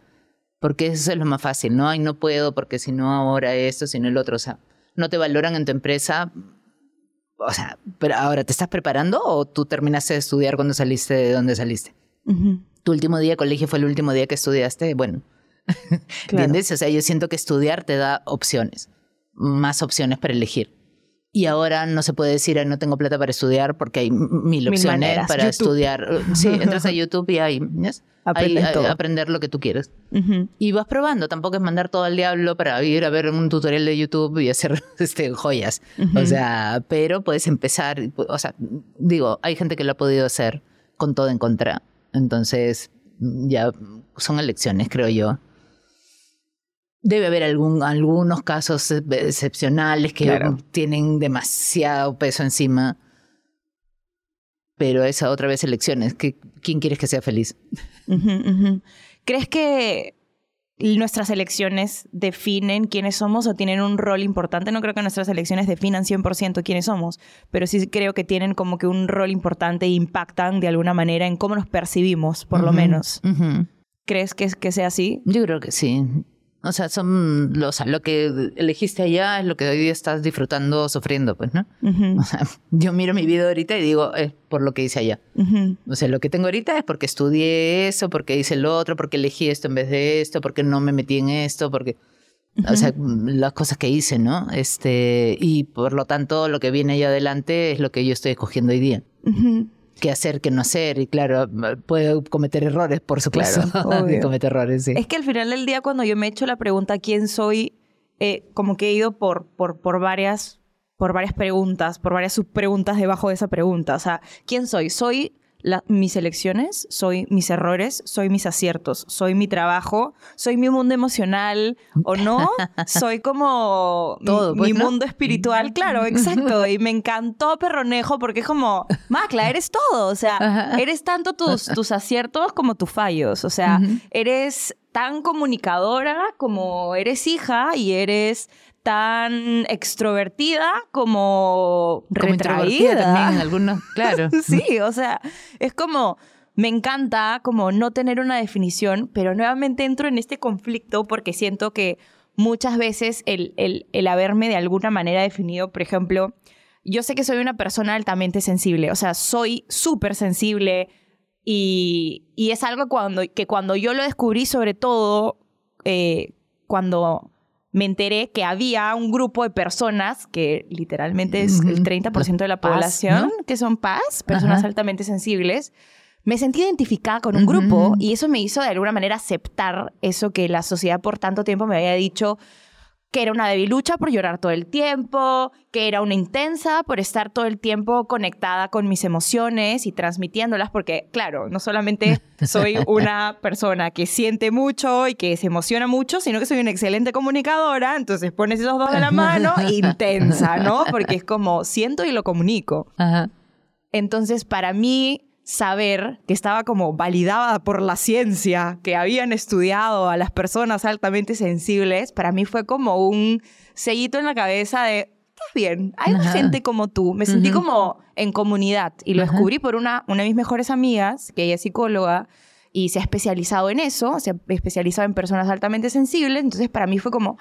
Porque eso es lo más fácil, ¿no? Ay, no puedo porque si no ahora esto, si no el otro. O sea, no te valoran en tu empresa. O sea, pero ahora, ¿te estás preparando o tú terminaste de estudiar cuando saliste de donde saliste? Tu último día de colegio fue el último día que estudiaste. Bueno, ¿entiendes? O sea, yo siento que estudiar te da opciones, más opciones para elegir. Y ahora no se puede decir, no tengo plata para estudiar porque hay mil opciones para estudiar. Sí, entras a YouTube y hay, aprender lo que tú quieres. Y vas probando, tampoco es mandar todo al diablo para ir a ver un tutorial de YouTube y hacer este, joyas. O sea, pero puedes empezar, o sea, digo, hay gente que lo ha podido hacer con todo en contra. Entonces, ya son elecciones, creo yo. Debe haber algún, algunos casos excepcionales que tienen demasiado peso encima pero esa otra vez elecciones. ¿Quién quieres que sea feliz? ¿Crees que nuestras elecciones definen quiénes somos o tienen un rol importante? No creo que nuestras elecciones definan 100% quiénes somos, pero sí creo que tienen como que un rol importante e impactan de alguna manera en cómo nos percibimos, por lo menos. ¿Crees que, que sea así? Yo creo que sí. O sea, son los, lo que elegiste allá es lo que hoy día estás disfrutando, sufriendo, pues, ¿no? O sea, yo miro mi vida ahorita y digo, es por lo que hice allá. O sea, lo que tengo ahorita es porque estudié eso, porque hice lo otro, porque elegí esto en vez de esto, porque no me metí en esto, porque... O sea, las cosas que hice, ¿no? Este, y por lo tanto, lo que viene ahí adelante es lo que yo estoy escogiendo hoy día qué hacer, qué no hacer. Y claro, puedo cometer errores, por supuesto. Claro, cometer errores, sí. Es que al final del día, cuando yo me he hecho la pregunta quién soy, eh, como que he ido por, por, por varias por varias preguntas, por varias subpreguntas debajo de esa pregunta. O sea, ¿quién soy? Soy mis elecciones, soy mis errores, soy mis aciertos, soy mi trabajo, soy mi mundo emocional o no, soy como Todo, mi, pues, mundo espiritual, claro, exacto. Y me encantó Perronejo porque es como, Macla, eres todo, o sea, eres tanto tus, tus aciertos como tus fallos, o sea, eres tan comunicadora como eres hija y eres tan extrovertida como, retraída. también en algunos, claro. sí, o sea, es como me encanta como no tener una definición, pero nuevamente entro en este conflicto porque siento que muchas veces el, el, el haberme de alguna manera definido, por ejemplo, yo sé que soy una persona altamente sensible, o sea, soy súper sensible y, y, es algo cuando, que cuando yo lo descubrí, sobre todo eh, cuando me enteré que había un grupo de personas, que literalmente es el 30% de la población, que son paz, personas altamente sensibles. Me sentí identificada con un grupo y eso me hizo de alguna manera aceptar eso que la sociedad por tanto tiempo me había dicho que era una debilucha por llorar todo el tiempo, que era una intensa por estar todo el tiempo conectada con mis emociones y transmitiéndolas, porque claro, no solamente soy una persona que siente mucho y que se emociona mucho, sino que soy una excelente comunicadora, entonces pones esos dos de la mano, intensa, ¿no? Porque es como siento y lo comunico. Entonces, para mí, saber que estaba como validada por la ciencia, que habían estudiado a las personas altamente sensibles, para mí fue como un sellito en la cabeza de, estás bien, hay gente como tú. Me sentí como en comunidad y lo descubrí por una, una de mis mejores amigas, que ella es psicóloga y se ha especializado en eso, se ha especializado en personas altamente sensibles, entonces para mí fue como,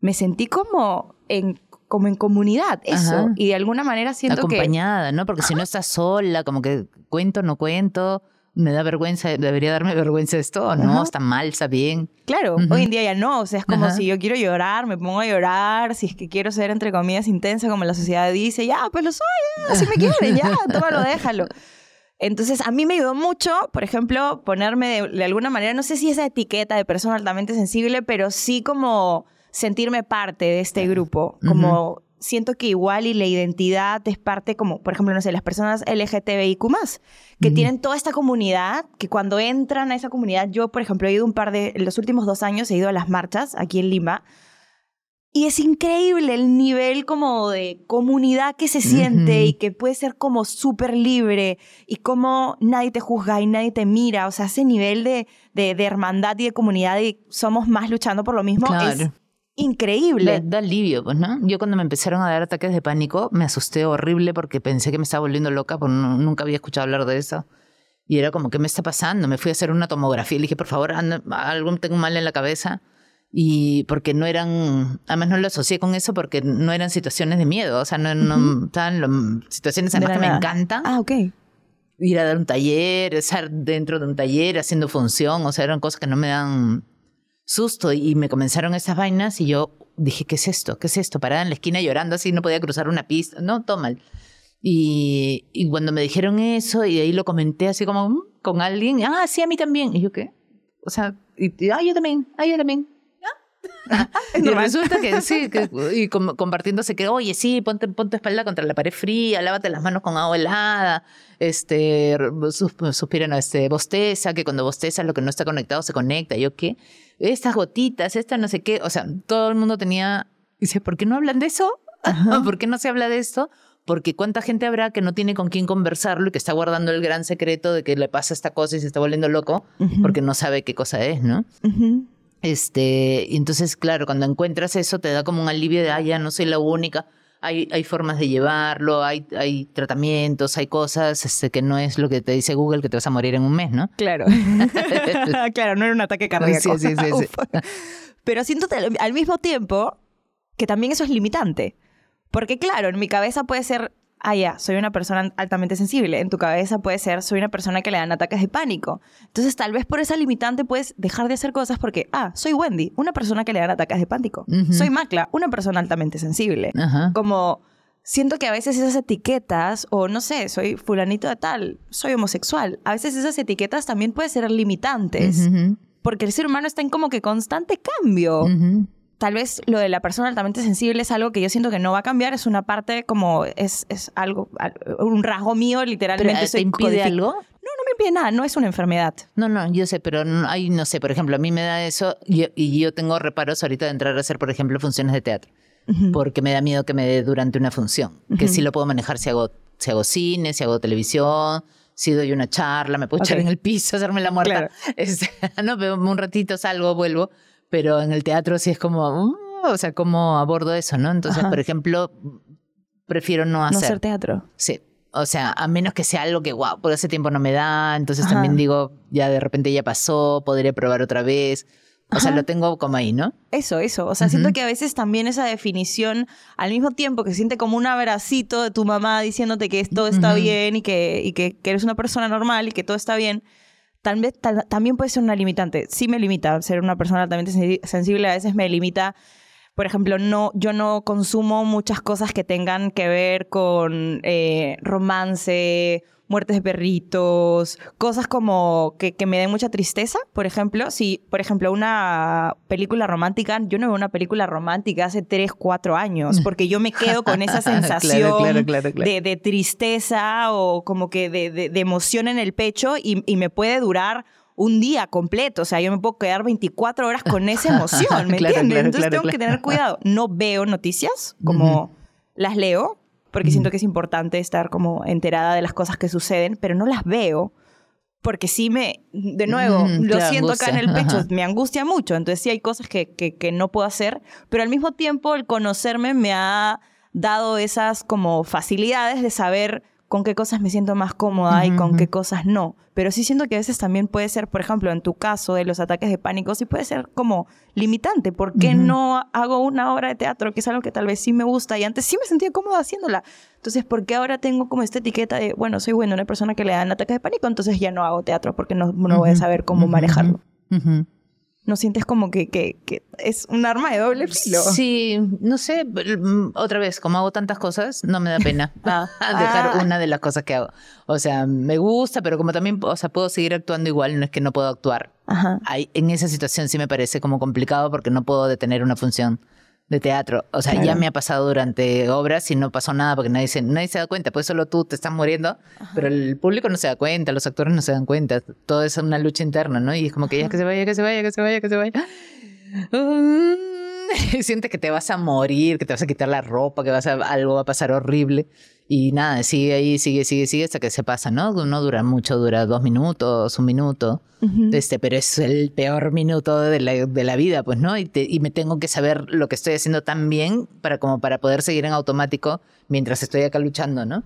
me sentí como en como en comunidad, eso. Y de alguna manera siento Acompañada, ¿no? Porque si no estás sola, como que cuento, no cuento. me da vergüenza, debería darme vergüenza esto, no, está mal, está bien. Claro, hoy en día ya no, o sea, es como si yo quiero llorar, me pongo a llorar, si es que quiero ser entre comillas intensa como la sociedad dice, ya, pues lo soy, así me quieren, ya, tómalo, déjalo. Entonces, a mí me ayudó mucho, por ejemplo, ponerme de, alguna manera, no sé si esa etiqueta de persona altamente sensible, pero sí como sentirme parte de este grupo, como siento que igual y la identidad es parte como, por ejemplo, no sé, las personas LGTBIQ+, que tienen toda esta comunidad, que cuando entran a esa comunidad, yo, por ejemplo, he ido un par de, en los últimos dos años he ido a las marchas aquí en Lima, y es increíble el nivel como de comunidad que se siente y que puede ser como súper libre y como nadie te juzga y nadie te mira. O sea, ese nivel de, de, hermandad y de comunidad y somos más luchando por lo mismo es increíble. Da, alivio, pues, ¿no? Yo cuando me empezaron a dar ataques de pánico me asusté horrible porque pensé que me estaba volviendo loca porque nunca había escuchado hablar de eso. Y era como, ¿qué me está pasando? Me fui a hacer una tomografía y le dije, por favor, algo tengo mal en la cabeza. Y porque no eran, además no lo asocié con eso porque no eran situaciones de miedo, o sea, no, no estaban situaciones además que me encantan. Ah, ok. Ir a dar un taller, estar dentro de un taller haciendo función, o sea, eran cosas que no me dan susto y me comenzaron esas vainas y yo dije, ¿qué es esto? ¿Qué es esto? Parada en la esquina llorando así, no podía cruzar una pista. No, todo mal. Y, y cuando me dijeron eso y de ahí lo comenté así como mm", con alguien, ah, sí, a mí también. Y yo, ¿qué? O sea, y, ah, yo también, ah, yo también. y resulta que sí, y compartiéndose que, oye, sí, ponte, ponte espalda contra la pared fría, lávate las manos con agua helada, este, suspiran, este, bosteza, que cuando bosteza lo que no está conectado se conecta, yo qué, estas gotitas, esta no sé qué, o sea, todo el mundo tenía, dice, ¿por qué no hablan de eso? ¿Por qué no se habla de esto? Porque cuánta gente habrá que no tiene con quién conversarlo y que está guardando el gran secreto de que le pasa esta cosa y se está volviendo loco porque no sabe qué cosa es, ¿no? Este, y entonces, claro, cuando encuentras eso te da como un alivio de, ah, ya no soy la única. Hay, hay formas de llevarlo, hay, hay tratamientos, hay cosas este, que no es lo que te dice Google que te vas a morir en un mes, ¿no? Claro. claro, no era un ataque cardíaco. Sí, sí, sí, Pero siento al mismo tiempo que también eso es limitante. Porque claro, en mi cabeza puede ser, ah, ya, soy una persona altamente sensible. En tu cabeza puede ser, soy una persona que le dan ataques de pánico. Entonces, tal vez por esa limitante puedes dejar de hacer cosas porque, ah, soy Wendy, una persona que le dan ataques de pánico. Soy Macla, una persona altamente sensible. Como siento que a veces esas etiquetas, o no sé, soy fulanito de tal, soy homosexual, a veces esas etiquetas también pueden ser limitantes. Porque el ser humano está en como que constante cambio tal vez lo de la persona altamente sensible es algo que yo siento que no va a cambiar, es una parte como, es, es algo, un rasgo mío literalmente. ¿Te impide algo? No, no me impide nada, no es una enfermedad. No, no, yo sé, pero hay, no sé, por ejemplo, a mí me da eso y, yo tengo reparos ahorita de entrar a hacer, por ejemplo, funciones de teatro, porque me da miedo que me dé durante una función, que sí lo puedo manejar si hago, si hago cine, si hago televisión, si doy una charla, me puedo echar en el piso, hacerme la muerta. Este, no, pero un ratito salgo, vuelvo pero en el teatro sí es como, uh, o sea, ¿cómo abordo eso, no? Entonces, por ejemplo, prefiero no hacer. No hacer teatro. Sí. O sea, a menos que sea algo que, wow, por ese tiempo no me da, entonces también digo, ya de repente ya pasó, podría probar otra vez. O sea, lo tengo como ahí, ¿no? Eso, eso. O sea, siento que a veces también esa definición, al mismo tiempo que siente como un abracito de tu mamá diciéndote que todo está bien y, que, y que, que, eres una persona normal y que todo está bien, tal vez también puede ser una limitante. Sí me limita ser una persona altamente sensible, a veces me limita por ejemplo, no, yo no consumo muchas cosas que tengan que ver con eh, romance, muertes de perritos, cosas como que, que, me den mucha tristeza. Por ejemplo, si, por ejemplo, una película romántica, yo no veo una película romántica hace 3, 4 años, porque yo me quedo con esa sensación de, de, tristeza o como que de, de emoción en el pecho y, y me puede durar un día completo. O sea, yo me puedo quedar 24 horas con esa emoción, ¿me entiendes? Entonces tengo que tener cuidado. No veo noticias como las leo, porque siento que es importante estar como enterada de las cosas que suceden, pero no las veo porque sí me, de nuevo, lo siento acá en el pecho, me angustia mucho, entonces sí hay cosas que, que, que, no puedo hacer, pero al mismo tiempo el conocerme me ha dado esas como facilidades de saber con qué cosas me siento más cómoda y con qué cosas no. Pero sí siento que a veces también puede ser, por ejemplo, en tu caso de los ataques de pánico, sí puede ser como limitante. ¿Por qué no hago una obra de teatro, que es algo que tal vez sí me gusta y antes sí me sentía cómoda haciéndola? Entonces, ¿por qué ahora tengo como esta etiqueta de, bueno, soy bueno, una persona que le dan ataques de pánico, entonces ya no hago teatro porque no, no voy a saber cómo manejarlo? ¿No sientes como que, que, que es un arma de doble filo? Sí, no sé, otra vez, como hago tantas cosas, no me da pena Ah. dejar Ah. una de las cosas que hago. O sea, me gusta, pero como también, o sea, puedo seguir actuando igual, no es que no puedo actuar. Ajá. Ahí, en esa situación sí me parece como complicado porque no puedo detener una función de teatro. O sea, ya me ha pasado durante obras y no pasó nada porque nadie se, nadie se da cuenta, pues solo tú te estás muriendo, pero el público no se da cuenta, los actores no se dan cuenta, todo es una lucha interna, ¿no? Y es como que ya que se vaya, que se vaya, que se vaya, que se vaya. Y sientes que te vas a morir, que te vas a quitar la ropa, que vas a, algo va a pasar horrible. Y nada, sigue ahí, sigue, sigue, sigue hasta que se pasa, ¿no? No dura mucho, dura dos minutos, un minuto. Este, pero es el peor minuto de la, de la vida, pues, ¿no? Y, te- y me tengo que saber lo que estoy haciendo tan bien para como para poder seguir en automático mientras estoy acá luchando, ¿no?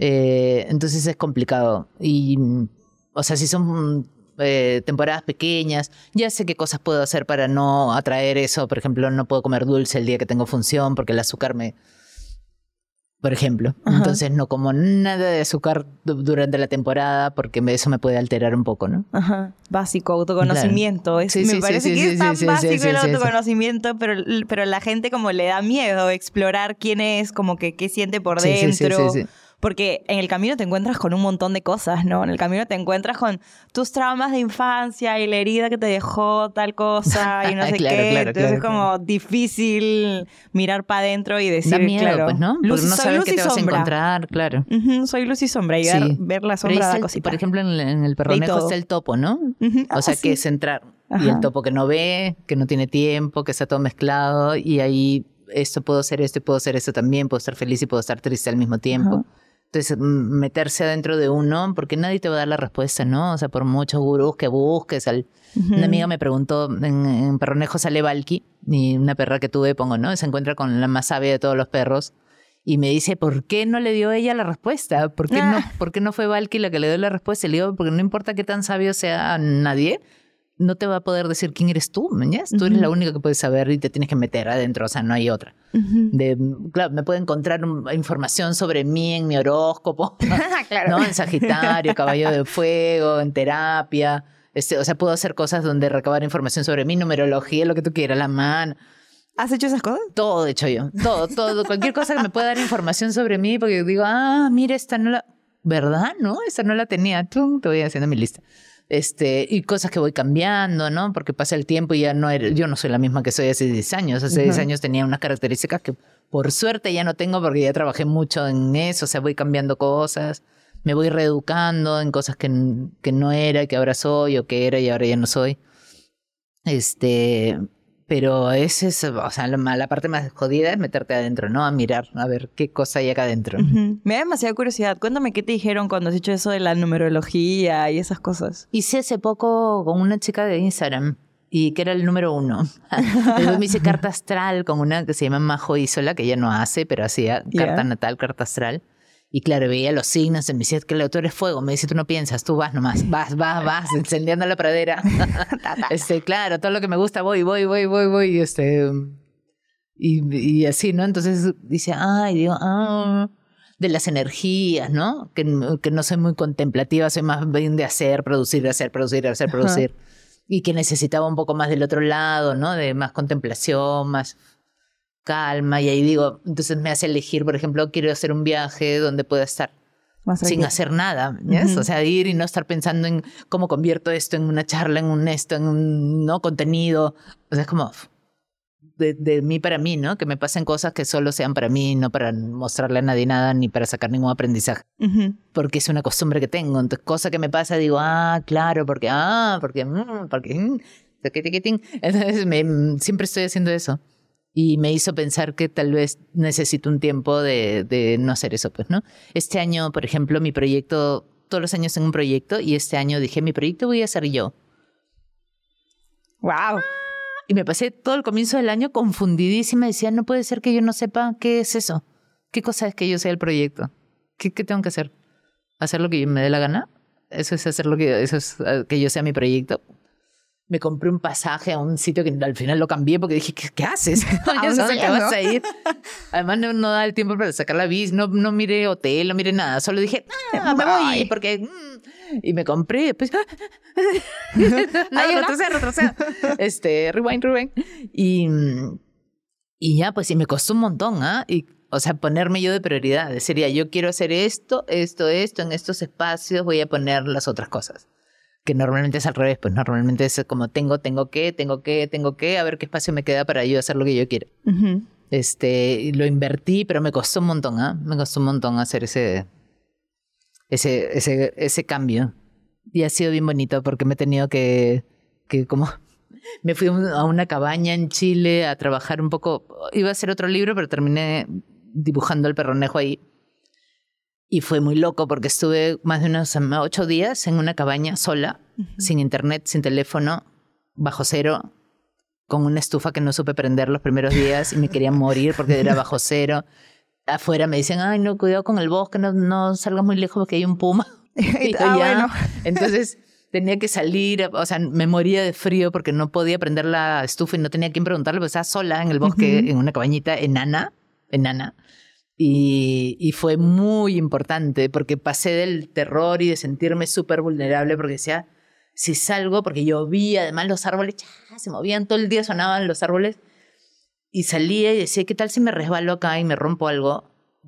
Eh, entonces es complicado. Y, o sea, si son eh, temporadas pequeñas, ya sé qué cosas puedo hacer para no atraer eso. Por ejemplo, no puedo comer dulce el día que tengo función porque el azúcar me... Por ejemplo. Ajá. Entonces no como nada de azúcar du- durante la temporada porque eso me puede alterar un poco, ¿no? Ajá. Básico, autoconocimiento. Es- Sí, me sí, parece sí, que es tan básico el autoconocimiento, pero, pero la gente como le da miedo explorar quién es, como que qué siente por dentro. sí, sí. Porque en el camino te encuentras con un montón de cosas, ¿no? En el camino te encuentras con tus traumas de infancia y la herida que te dejó tal cosa y no sé Claro, qué. claro, Entonces claro, es como difícil mirar para adentro y decir, Da miedo, claro, pues, ¿no? luz, no soy sabes luz qué y te vas a sombra. encontrar, claro. Soy luz y sombra y ver, Sí. ver la sombra de la cosita. por ejemplo, en el, en el perronejo está el topo, ¿no? O sea, Ah, que sí. es entrar. Y el topo que no ve, que no tiene tiempo, que está todo mezclado. Y ahí esto puedo hacer esto y puedo hacer esto también. Puedo estar feliz y puedo estar triste al mismo tiempo. Ajá. Entonces, meterse adentro de uno, porque nadie te va a dar la respuesta, ¿no? O sea, por muchos gurús que busques. al- Ujú. Una amiga me preguntó, en, en Perronejo sale Valky, y una perra que tuve, pongo, ¿no? Se encuentra con la más sabia de todos los perros. Y me dice, ¿por qué no le dio ella la respuesta? ¿Por qué, no, Ah. ¿por qué no fue Valky la que le dio la respuesta? Y le digo, porque no importa qué tan sabio sea nadie, no te va a poder decir quién eres tú, ¿mañas? Tú eres Ujú. la única que puedes saber y te tienes que meter adentro, o sea, no hay otra. Ujú. De, claro, me puede encontrar información sobre mí en mi horóscopo, claro. ¿no? En Sagitario, Caballo de Fuego, en terapia. Este, o sea, puedo hacer cosas donde recabar información sobre mí, numerología, lo que tú quieras, la mano. ¿Has hecho esas cosas? Todo he hecho yo. Todo, todo. Cualquier cosa que me pueda dar información sobre mí, porque digo, ah, mira, esta no la. ¿Verdad? ¿No? Esta no la tenía. Tum, te voy haciendo mi lista. Este, y cosas que voy cambiando, ¿no? Porque pasa el tiempo y ya no era, yo no soy la misma que soy hace 10 años. Hace 10 Ujú. años tenía unas características que por suerte ya no tengo porque ya trabajé mucho en eso. O sea, voy cambiando cosas, me voy reeducando en cosas que, que no era, que ahora soy, o que era y ahora ya no soy. Este, pero ese es, o sea, la, la parte más jodida es meterte adentro, ¿no? A mirar, a ver qué cosa hay acá adentro. Ujú. Me da demasiada curiosidad. Cuéntame qué te dijeron cuando has hecho eso de la numerología y esas cosas. Hice hace poco con una chica de Instagram y que era el número uno. Luego me hice carta astral con una que se llama Majo Isola, que ella no hace, pero hacía Ya. carta natal, carta astral. Y claro, veía los signos me decía que el autor es fuego. Me dice, tú no piensas, tú vas nomás, vas, vas, vas, encendiendo la pradera. este, claro, todo lo que me gusta, voy, voy, voy, voy, voy. Y, este, y, y así, ¿no? Entonces dice, ay, digo, ah, de las energías, ¿no? Que, que no soy muy contemplativa, soy más bien de hacer, producir, hacer, producir, hacer, Ajá. producir. Y que necesitaba un poco más del otro lado, ¿no? De más contemplación, más calma. Y ahí digo, entonces me hace elegir, por ejemplo, quiero hacer un viaje donde pueda estar Más sin hacer nada, ¿yes? Ujú. O sea, ir y no estar pensando en cómo convierto esto en una charla, en un esto, en un no contenido. O sea, es como de, de mí para mí, ¿no? Que me pasen cosas que solo sean para mí, no para mostrarle a nadie nada ni para sacar ningún aprendizaje. Ujú. Porque es una costumbre que tengo. Entonces, cosa que me pasa, digo, ah, claro, porque, ah, porque, mm, porque, mm, tiqui, ting. Entonces, me- siempre estoy haciendo eso. Y me hizo pensar que tal vez necesito un tiempo de, de no hacer eso, pues, ¿no? Este año, por ejemplo, mi proyecto, todos los años tengo un proyecto y este año dije, mi proyecto voy a hacer yo. Wow. Y me pasé todo el comienzo del año confundidísima. Decía, no puede ser que yo no sepa qué es eso. ¿Qué cosa es que yo sea el proyecto? ¿Qué, qué tengo que hacer? ¿Hacer lo que me dé la gana? ¿Eso es hacer lo que, eso es eh, que yo sea mi proyecto? Me compré un pasaje a un sitio que al final lo cambié porque dije, ¿qué, qué haces? ¿A dónde te vas a ir? Además, no, no da el tiempo para sacar la visa, no, no miré hotel, no miré nada. Solo dije, ah, me voy, porque... mm", y me compré, después... no, retroceda, retroceda. Este, rewind, rewind. Y, y ya, pues, y me costó un montón, ¿ah? Y, o sea, ponerme yo de prioridad. Sería, yo quiero hacer esto, esto, esto, en estos espacios voy a poner las otras cosas que normalmente es al revés, pues normalmente es como tengo, tengo que, tengo que, tengo que, a ver qué espacio me queda para yo hacer lo que yo quiero. Ujú. Este, lo invertí, pero me costó un montón, ¿ah? Me costó un montón hacer ese, ese, ese, ese cambio. Y ha sido bien bonito porque me he tenido que, que como, me fui a una cabaña en Chile a trabajar un poco, iba a hacer otro libro, pero terminé dibujando el perronejo ahí. Y fue muy loco porque estuve más de unos um, ocho días en una cabaña sola, sin internet, sin teléfono, bajo cero, con una estufa que no supe prender los primeros días y me quería morir porque era bajo cero. Afuera me dicen, ay, no, cuidado con el bosque, no, no salgas muy lejos porque hay un puma. Y Ah, bueno. Entonces tenía que salir, o sea, me moría de frío porque no podía prender la estufa y no tenía quien preguntarle, pues estaba sola en el bosque, en una cabañita enana, enana. Y, y fue muy importante porque pasé del terror y de sentirme súper vulnerable porque decía, si salgo, porque llovía, además los árboles se movían todo el día, sonaban los árboles, y salía y decía, ¿qué tal si me resbalo acá y me rompo algo?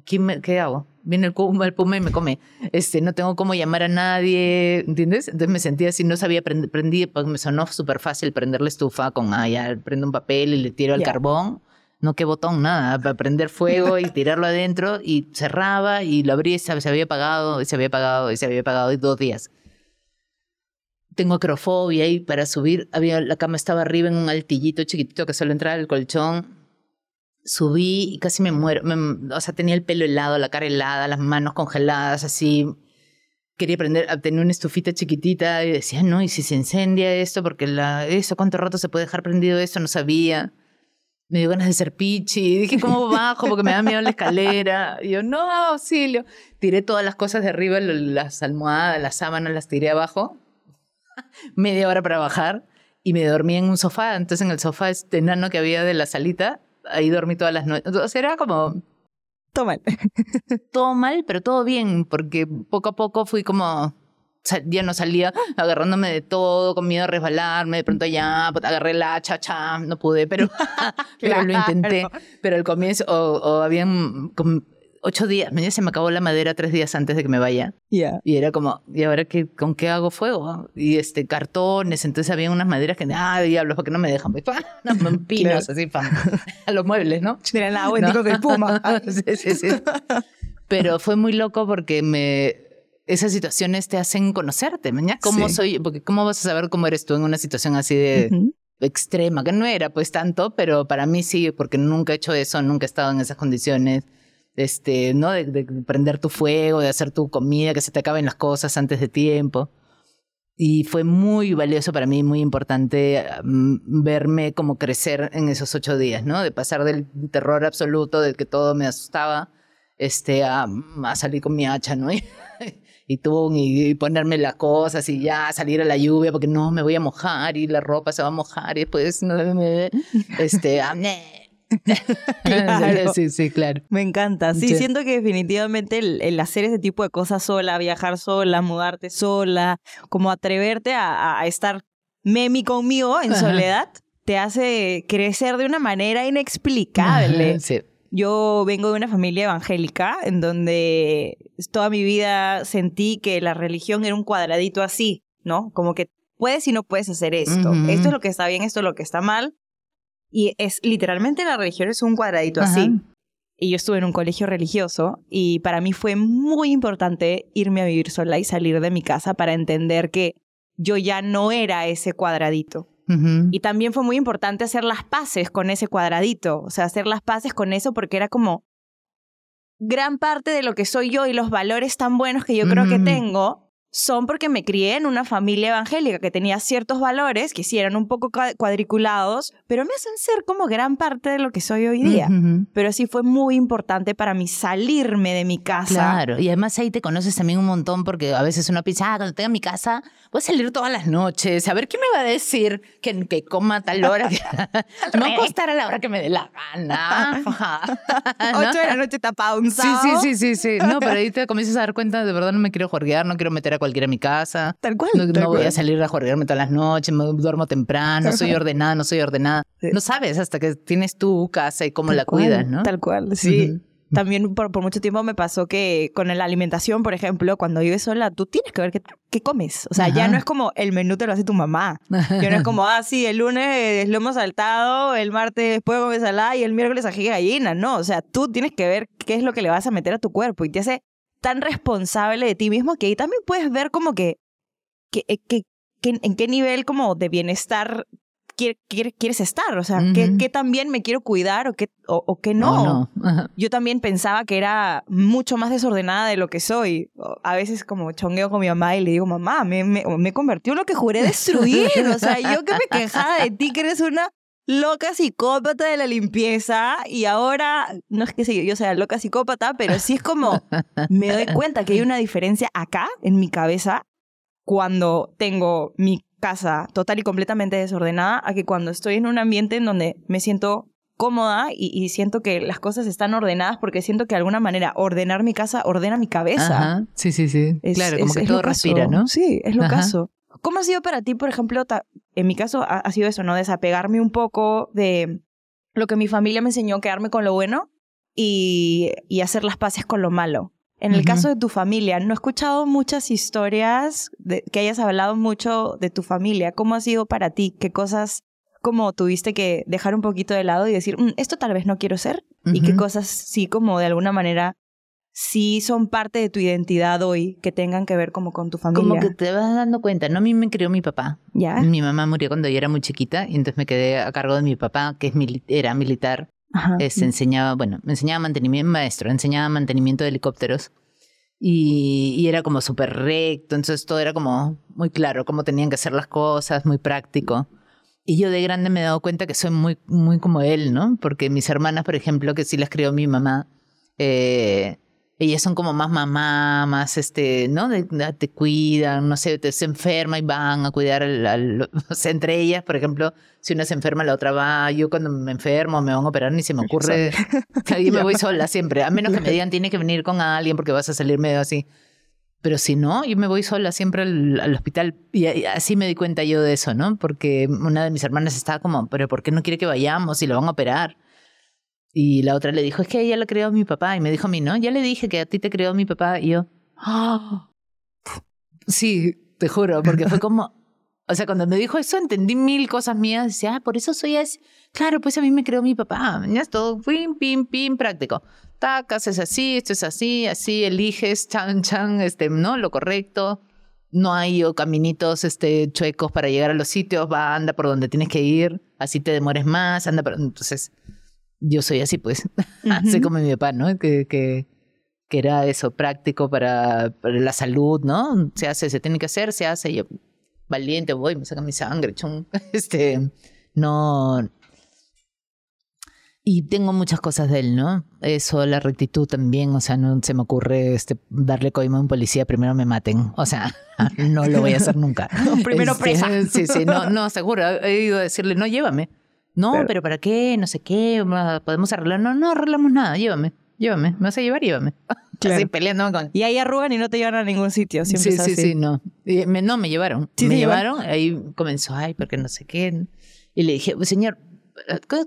¿Qué, me- qué hago? Viene el puma, el puma y me come. Este, no tengo cómo llamar a nadie, ¿entiendes? Entonces me sentía así, no sabía, prend- prendí, pues me sonó súper fácil prender la estufa con, ah, ya, prendo un papel y le tiro al carbón. No, qué botón, nada, para prender fuego y tirarlo adentro y cerraba y lo abría y se se había apagado, y se había apagado, y se había apagado y dos días. Tengo acrofobia y para subir, había, la cama estaba arriba en un altillito chiquitito que solo entraba el colchón. Subí y casi me muero. Me- o sea, tenía el pelo helado, la cara helada, las manos congeladas, así. Quería aprender a tener una estufita chiquitita y decía, no, ¿y si se incendia esto? Porque la, eso, ¿cuánto rato se puede dejar prendido esto? No sabía. Me dio ganas de ser pichi. Dije, ¿cómo bajo? Porque me da miedo la escalera. Y yo, no, auxilio. Tiré todas las cosas de arriba, las almohadas, las sábanas, las tiré abajo. Media hora para bajar. Y me dormí en un sofá. Entonces, en el sofá este enano que había de la salita, ahí dormí todas las noches. Sea, era como Toma. todo mal, pero todo bien, porque poco a poco fui como, ya no salía agarrándome de todo, con miedo a resbalarme, de pronto ya puta, agarré la hacha, cha, no pude, pero, pero lo intenté. Pero al comienzo, o, o habían como ocho días, me- se me acabó la madera tres días antes de que me vaya. Ya. Y era como, ¿y ahora qué, con qué hago fuego? Y este, cartones, entonces había unas maderas que, ah, diablos, ¿por qué no me dejan? Pues, unos pinos así, pa, a los muebles, ¿no? El agua, ¿no? digo que el puma. sí, sí, sí. Pero fue muy loco porque me esas situaciones te hacen conocerte, ¿maña? ¿Cómo Sí. soy? Porque ¿cómo vas a saber cómo eres tú en una situación así de Ujú. extrema? Que no era pues tanto, pero para mí sí, porque nunca he hecho eso, nunca he estado en esas condiciones. Este, ¿no? De, de prender tu fuego, de hacer tu comida, que se te acaben las cosas antes de tiempo. Y fue muy valioso para mí, muy importante mm, verme como crecer en esos ocho días, ¿no? De pasar del terror absoluto, de que todo me asustaba, este, a, a salir con mi hacha, ¿no? Y, y tú, y, y ponerme las cosas y ya salir a la lluvia porque no, me voy a mojar y la ropa se va a mojar y después, no, me- este, ah, ne. Claro. Sí, sí, claro. Me encanta. Sí, Sí. siento que definitivamente el, el hacer ese tipo de cosas sola, viajar sola, mudarte sola, como atreverte a, estar memi conmigo en Ajá. soledad, te hace crecer de una manera inexplicable. Sí. Yo vengo de una familia evangélica en donde toda mi vida sentí que la religión era un cuadradito así, ¿no? Como que puedes y no puedes hacer esto. Esto es lo que está bien, esto es lo que está mal. Y es literalmente la religión es un cuadradito Ajá. así. Y yo estuve en un colegio religioso y para mí fue muy importante irme a vivir sola y salir de mi casa para entender que yo ya no era ese cuadradito. Y también fue muy importante hacer las paces con ese cuadradito, o sea, hacer las paces con eso porque era como gran parte de lo que soy yo y los valores tan buenos que yo creo que tengo son porque me crié en una familia evangélica que tenía ciertos valores que sí eran un poco cuadriculados, pero me hacen ser como gran parte de lo que soy hoy día. Pero sí fue muy importante para mí salirme de mi casa. Claro, y además ahí te conoces también un montón porque a veces uno piensa, ah, cuando tenga mi casa voy a salir todas las noches, a ver qué me va a decir que, que coma a tal hora. no acostar a la hora que me dé la gana. Ocho de la noche tapado un Sí, sí, sí, sí, sí. No, pero ahí te comienzas a dar cuenta, de verdad no me quiero jorgear, no quiero meter a cualquiera en mi casa. Tal cual. No, voy a salir a jorgearme todas las noches, me duermo temprano, soy ordenada, no soy ordenada. No sabes hasta que tienes tu casa y cómo la cuidas, ¿no? Tal cual, sí. También por, por, mucho tiempo me pasó que con la alimentación, por ejemplo, cuando vives sola, tú tienes que ver qué, qué comes. O sea, ya no es como el menú te lo hace tu mamá. Ya no es como, ah, sí, el lunes lo hemos saltado, el martes puedo comer salada y el miércoles ají gallina. No, o sea, tú tienes que ver qué es lo que le vas a meter a tu cuerpo y te hace tan responsable de ti mismo que ahí también puedes ver como que, que, eh, que, que en qué nivel como de bienestar quieres estar, o sea, ¿qué, también me quiero cuidar o qué, o, no. Yo también pensaba que era mucho más desordenada de lo que soy. A veces como chongueo con mi mamá y le digo, mamá, me, me, me convertí en lo que juré destruir. o sea, yo que me quejaba de ti, que eres una loca psicópata de la limpieza y ahora, no es que yo sea loca psicópata, pero sí es como, me doy cuenta que hay una diferencia acá en mi cabeza cuando tengo mi casa total y completamente desordenada a que cuando estoy en un ambiente en donde me siento cómoda y, siento que las cosas están ordenadas porque siento que de alguna manera ordenar mi casa ordena mi cabeza. Sí, sí, sí. claro, como que todo respira, ¿no? Sí, es lo caso. ¿Cómo ha sido para ti, por ejemplo, en mi caso ha, sido eso, ¿no? Desapegarme un poco de lo que mi familia me enseñó, quedarme con lo bueno y, y hacer las paces con lo malo. En el caso de tu familia, no he escuchado muchas historias de, que hayas hablado mucho de tu familia. ¿Cómo ha sido para ti? ¿Qué cosas como tuviste que dejar un poquito de lado y decir, mm, esto tal vez no quiero ser? ¿Y qué cosas sí como de alguna manera sí son parte de tu identidad hoy que tengan que ver como con tu familia? Como que te vas dando cuenta, ¿no? A mí me crió mi papá. ¿Ya? Mi mamá murió cuando yo era muy chiquita y entonces me quedé a cargo de mi papá, que es era militar se enseñaba, bueno, me enseñaba mantenimiento, maestro, enseñaba mantenimiento de helicópteros. Y, y era como súper recto, entonces todo era como muy claro, cómo tenían que hacer las cosas, muy práctico. Y yo de grande me he dado cuenta que soy muy, muy como él, ¿no? Porque mis hermanas, por ejemplo, que sí las crió mi mamá, eh, ellas son como más mamá, más este, ¿no? te cuidan, no sé, te se enferma y van a cuidar al, o sea, entre ellas, por ejemplo, si una se enferma, la otra va. Yo cuando me enfermo, me van a operar, ni se me ocurre. Ahí me voy sola siempre, a menos que me digan tiene que venir con alguien porque vas a salir medio así. Pero si no, yo me voy sola siempre al, al, hospital. Y así me di cuenta yo de eso, ¿no? Porque una de mis hermanas estaba como, pero ¿por qué no quiere que vayamos si lo van a operar? Y la otra le dijo, es que ella lo creó mi papá. Y me dijo a mí, no, ya le dije que a ti te creó mi papá. Y yo, ¡Ah! sí, te juro, porque fue como, o sea, cuando me dijo eso entendí mil cosas mías. Decía, ah, por eso soy así. Claro, pues a mí me creó mi papá. Ya es todo, pim, pim, pim, práctico. Tacas, es así, esto es así, así, eliges, chan, chan, este, ¿no? Lo correcto. No hay caminitos este, chuecos para llegar a los sitios. Va, anda por donde tienes que ir. Así te demores más, anda por... Entonces yo soy así, pues. así como mi papá, ¿no? Que, que, que era eso, práctico para, la salud, ¿no? Se hace, se tiene que hacer, se hace. Yo, valiente, voy, me saca mi sangre, chum. Este, no. Y tengo muchas cosas de él, ¿no? Eso, la rectitud también, o sea, no se me ocurre este, darle coima a un policía, primero me maten, o sea, no lo voy a hacer nunca. primero este, presa. Sí, sí, no, no, seguro, he ido a decirle, no, llévame. No, pero, ¿para qué? No sé qué, podemos arreglar. No, no arreglamos nada, llévame, llévame, me vas a llevar, llévame. Claro. Así peleando con... Y ahí arrugan y no te llevan a ningún sitio, siempre Sí, es sí, así. sí, no. me, no, me llevaron. Sí, me llevaron, ahí comenzó, ay, porque no sé qué. Y le dije, señor,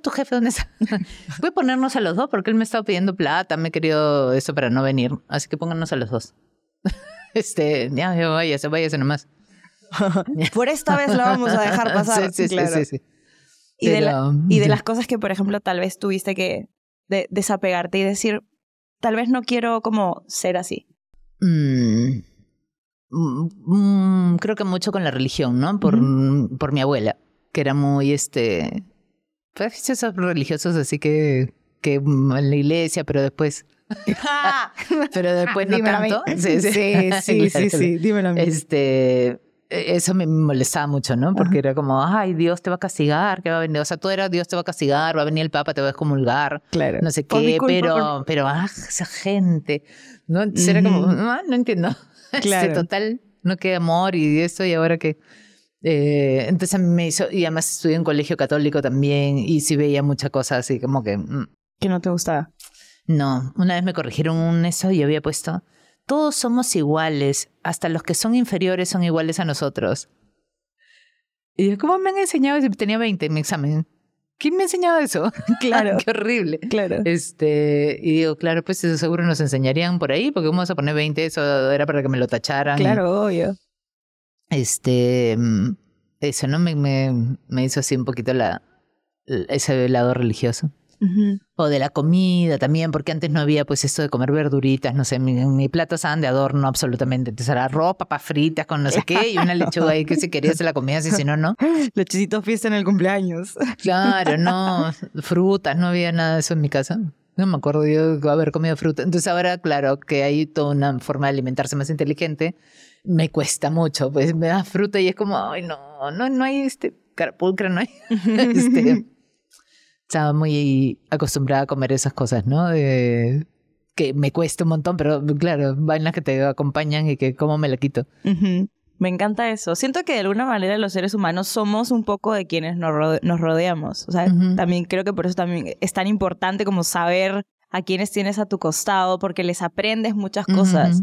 ¿tu jefe dónde está? Voy a ponernos a los dos porque él me estaba pidiendo plata, me he querido eso para no venir, así que pónganos a los dos. este, ya, ya váyase, váyase nomás. Por esta vez lo vamos a dejar pasar. sí, sí, claro. sí, sí. Y, de y de las cosas que, por ejemplo, tal vez tuviste que desapegarte y decir, tal vez no quiero como ser así. Mm, mm, creo que mucho con la religión, ¿no? Por, por mi abuela, que era muy, este, pues esos religiosos así que, que en la iglesia, pero después pero después no Dímelo tanto. Sí, sí, sí, sí, dímelo a mí. Este, eso me molestaba mucho, ¿no? Porque era como, ay, Dios te va a castigar, que va a venir, o sea, todo era Dios te va a castigar, va a venir el Papa, te va a excomulgar, Claro. no sé Por qué, culpa, pero, pero, ah, esa gente, ¿no? Entonces era como, ah, no entiendo. Este, Claro. total, no queda amor y eso, y ahora que... Eh, entonces me hizo, y además estudié en colegio católico también, y sí veía muchas cosas así como que, mm, Que no te gustaba. no, una vez me corrigieron un eso y había puesto, todos somos iguales, hasta los que son inferiores son iguales a nosotros. Y yo, ¿cómo me han enseñado? eso? Tenía 20 en mi examen. ¿Quién me ha enseñado eso? Claro. Qué horrible. Claro. Este, y digo, claro, pues eso seguro nos enseñarían por ahí, porque ¿cómo vas a poner 20? Eso era para que me lo tacharan. Claro, obvio. Este, mm, eso, ¿no? Me, me, me hizo así un poquito la, ese lado religioso. O de la comida también, porque antes no había pues esto de comer verduritas, no sé, mi, mi plato estaban de adorno absolutamente. Entonces era arroz, papas fritas con no sé qué y una lechuga ahí que si querías se la comías y si no, no. Los chisitos fiesta en el cumpleaños. Claro, no, frutas, no había nada de eso en mi casa. No me acuerdo yo haber comido fruta. Entonces ahora, claro, que hay toda una forma de alimentarse más inteligente, me cuesta mucho. Pues me da fruta y es como, ay, no, no, no hay este carapulcra, no hay. este, estaba muy acostumbrada a comer esas cosas, ¿no? De- que me cuesta un montón, pero claro, vainas que te acompañan y que cómo me la quito. Me encanta eso. Siento que de alguna manera los seres humanos somos un poco de quienes nos, rode- nos rodeamos. O sea, también creo que por eso también es tan importante como saber a quienes tienes a tu costado, porque les aprendes muchas cosas.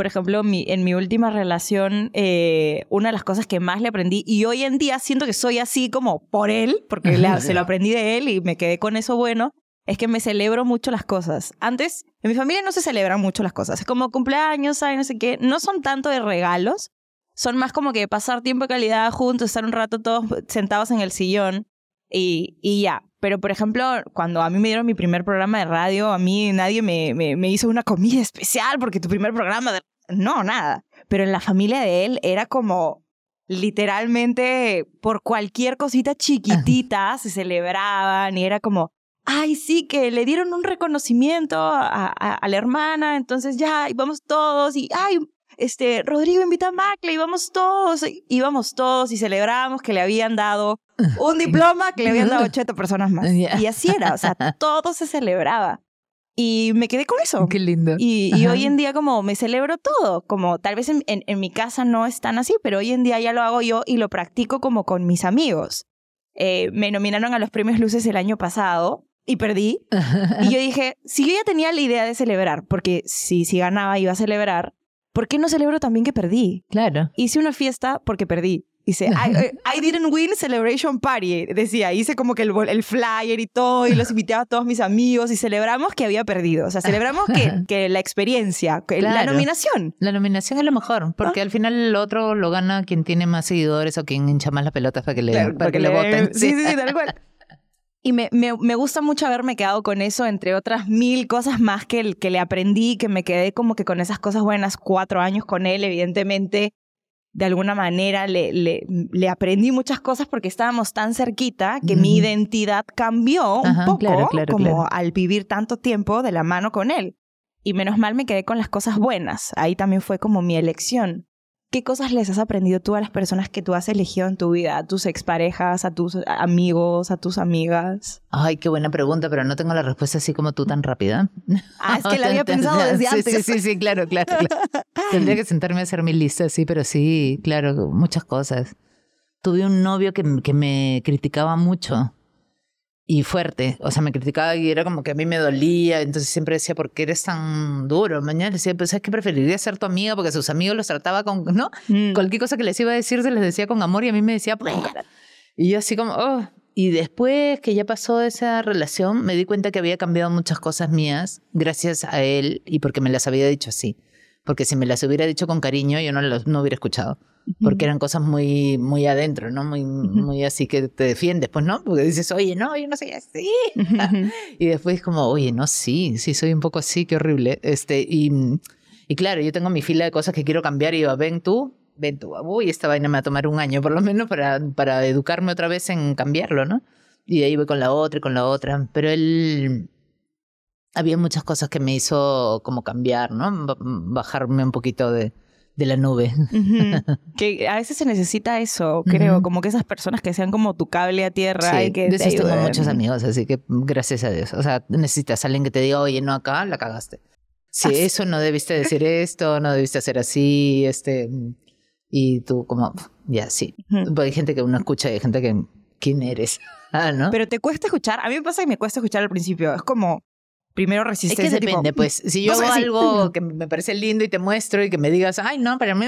Por ejemplo, mi, en mi última relación, eh, una de las cosas que más le aprendí, y hoy en día siento que soy así como por él, porque se lo aprendí de él y me quedé con eso bueno, es que me celebro mucho las cosas. Antes, en mi familia no se celebran mucho las cosas. Es como cumpleaños, ¿sabes? No sé qué. No son tanto de regalos, son más como que pasar tiempo de calidad juntos, estar un rato todos sentados en el sillón y, y ya. Pero, por ejemplo, cuando a mí me dieron mi primer programa de radio, a mí nadie me, me, me hizo una comida especial porque tu primer programa de... No, nada. Pero en la familia de él era como literalmente por cualquier cosita chiquitita se celebraban y era como, ay, sí, que le dieron un reconocimiento a, a- a la hermana, entonces ya, íbamos todos y, ay, este, Rodrigo invita a Macle, íbamos todos, y- íbamos todos y celebrábamos que le habían dado un diploma que le habían dado 80 personas más. Y así era, o sea, todo se celebraba. Y me quedé con eso. Qué lindo. Y, y hoy en día como me celebro todo, como tal vez en, en- en mi casa no es tan así, pero hoy en día ya lo hago yo y lo practico como con mis amigos. Eh, me nominaron a los premios Luces el año pasado y perdí. Y yo dije, si yo ya tenía la idea de celebrar, porque si, si ganaba iba a celebrar, ¿por qué no celebro también que perdí? Claro. Hice una fiesta porque perdí. Dice, I, eh, I didn't win celebration party. Decía, hice como que el, el flyer y todo, y los invité a todos mis amigos y celebramos que había perdido. O sea, celebramos que, que la experiencia, que la nominación. La nominación es lo mejor, porque al final el otro lo gana quien tiene más seguidores o quien hincha más las pelotas para que le, Claro, para que le voten. Sí, sí, sí, tal cual. Y me, me, me gusta mucho haberme quedado con eso, entre otras mil cosas más que, el- que le aprendí, que me quedé como que con esas cosas buenas, cuatro años con él, evidentemente, de alguna manera le, le, le aprendí muchas cosas porque estábamos tan cerquita que mi identidad cambió un poco, claro, claro, como claro. al vivir tanto tiempo de la mano con él. Y menos mal me quedé con las cosas buenas. Ahí también fue como mi elección. ¿Qué cosas les has aprendido tú a las personas que tú has elegido en tu vida? A tus exparejas, a tus amigos, a tus amigas. Ay, qué buena pregunta, pero no tengo la respuesta así como tú tan rápida. Ah, es que la había pensado desde Sí, antes. Sí, sí, sí, claro, claro. claro. Tendría que sentarme a hacer mi lista, sí, pero sí, claro, muchas cosas. Tuve un novio que, que me criticaba mucho y fuerte. O sea, me criticaba y era como que a mí me dolía. Entonces siempre decía, ¿por qué eres tan duro? Mañana decía, pues es que preferiría ser tu amigo porque sus amigos los trataba con, ¿no? Mm. Cualquier cosa que les iba a decir se les decía con amor y a mí me decía, "Bleh". y yo así como, oh. Y después que ya pasó esa relación, me di cuenta que había cambiado muchas cosas mías gracias a él y porque me las había dicho así. Porque si me las hubiera dicho con cariño, yo no las no hubiera escuchado. Porque eran cosas muy, muy adentro, ¿no? Muy, muy así que te defiendes, pues, ¿no? Porque dices, oye, no, yo no soy así. Y después como, oye, no, sí, sí, soy un poco así, qué horrible. Este, y, y claro, yo tengo mi fila de cosas que quiero cambiar y yo, ven tú, ven tú. Uy, esta vaina me va a tomar un año por lo menos para, para educarme otra vez en cambiarlo, ¿no? Y de ahí voy con la otra y con la otra. Pero él, había muchas cosas que me hizo como cambiar, ¿no? Ba- Bajarme un poquito de, de la nube. Ujú. que a veces se necesita eso, creo, Ujú. como que esas personas que sean como tu cable a tierra Sí, y que de te esos tengo muchos amigos, así que gracias a Dios. O sea, necesitas a alguien que te diga, oye, no acá, la cagaste. Sí, Ah, sí. eso no debiste decir esto, no debiste hacer así, este. Y tú, como, ya, sí. Ujú. Porque Hay gente que uno escucha y hay gente que, ¿quién eres? Ah, ¿no? Pero te cuesta escuchar. A mí me pasa que me cuesta escuchar al principio. Es como, primero es resistencia. que tipo, depende, pues. Si yo hago algo que me parece lindo y te muestro y que me digas, ay, no, para mí.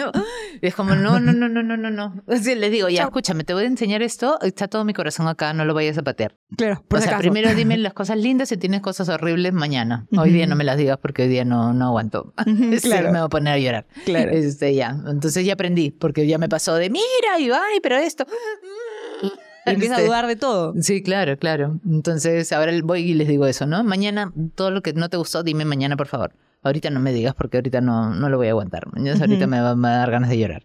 es como, no, no, no, no, no, no, no. Así les digo, ya, escúchame, te voy a enseñar esto. Está todo mi corazón acá, no lo vayas a patear. Claro, por o sea, acaso. primero dime las cosas lindas y tienes cosas horribles mañana. Hoy día Ujú. no me las digas porque hoy día no, no aguanto. Ujú, Sí, claro. me voy a poner a llorar. Claro. Este, ya. Entonces ya aprendí, porque ya me pasó de mira y ay, pero esto. Y empieza a Este, dudar de todo. Sí, claro, claro. Entonces ahora voy y les digo eso, ¿no? Mañana, todo lo que no te gustó, dime mañana, por favor. Ahorita no me digas porque ahorita no, no lo voy a aguantar. Ujú. ahorita me va, me va a dar ganas de llorar.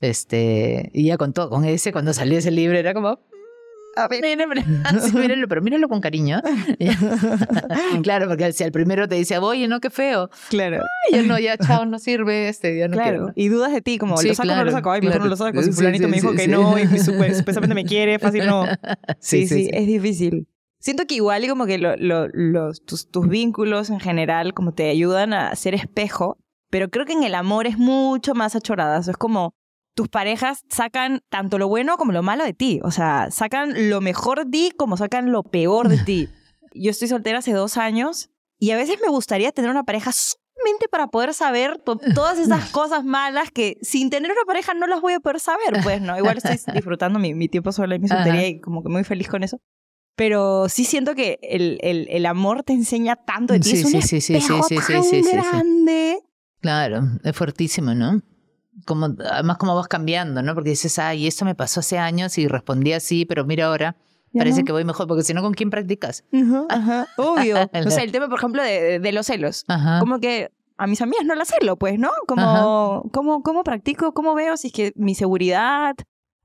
Este, y ya con todo, con ese, cuando salió ese libro, era como, A ver. Mírenlo, sí, mírenlo, pero mírenlo con cariño. claro, porque si al primero te dice, oye, no, qué feo. Claro. Ya no, ya, chao, no sirve este, ya no claro. quiero. Y dudas de ti, como, Sí, ¿lo saco o no claro, lo saco? Ay, mejor claro. no lo saco. Si fulanito sí, me dijo que no y supuestamente me quiere, fácil no. Sí, sí, sí. es difícil. Siento que igual y como que lo- lo- los, tus, tus vínculos en general como te ayudan a ser espejo, pero creo que en el amor es mucho más achoradazo. Es como tus parejas sacan tanto lo bueno como lo malo de ti. O sea, sacan lo mejor de ti como sacan lo peor de ti. Yo estoy soltera hace dos años y a veces me gustaría tener una pareja solamente para poder saber to- todas esas cosas malas que sin tener una pareja no las voy a poder saber. Pues no, igual estoy disfrutando mi, mi tiempo sola y mi soltería y como que muy feliz con eso. Pero sí siento que el, el, el amor te enseña tanto de ti. Sí, es un sí, sí, sí, espejo sí, sí, tan sí, sí, sí, sí. grande. Claro, es fuertísimo, ¿no? Como, además, como vas cambiando, ¿no? Porque dices, ay, esto me pasó hace años y respondí así, pero mira ahora, Ya parece no. que voy mejor, porque si no, ¿con quién practicas? Ajá, ajá, obvio. O sea, el tema, por ejemplo, de, de- de los celos. Ajá. Como que a mis amigas no las celo, pues, ¿no? Como, ¿cómo, ¿cómo practico? ¿Cómo veo si es que mi seguridad,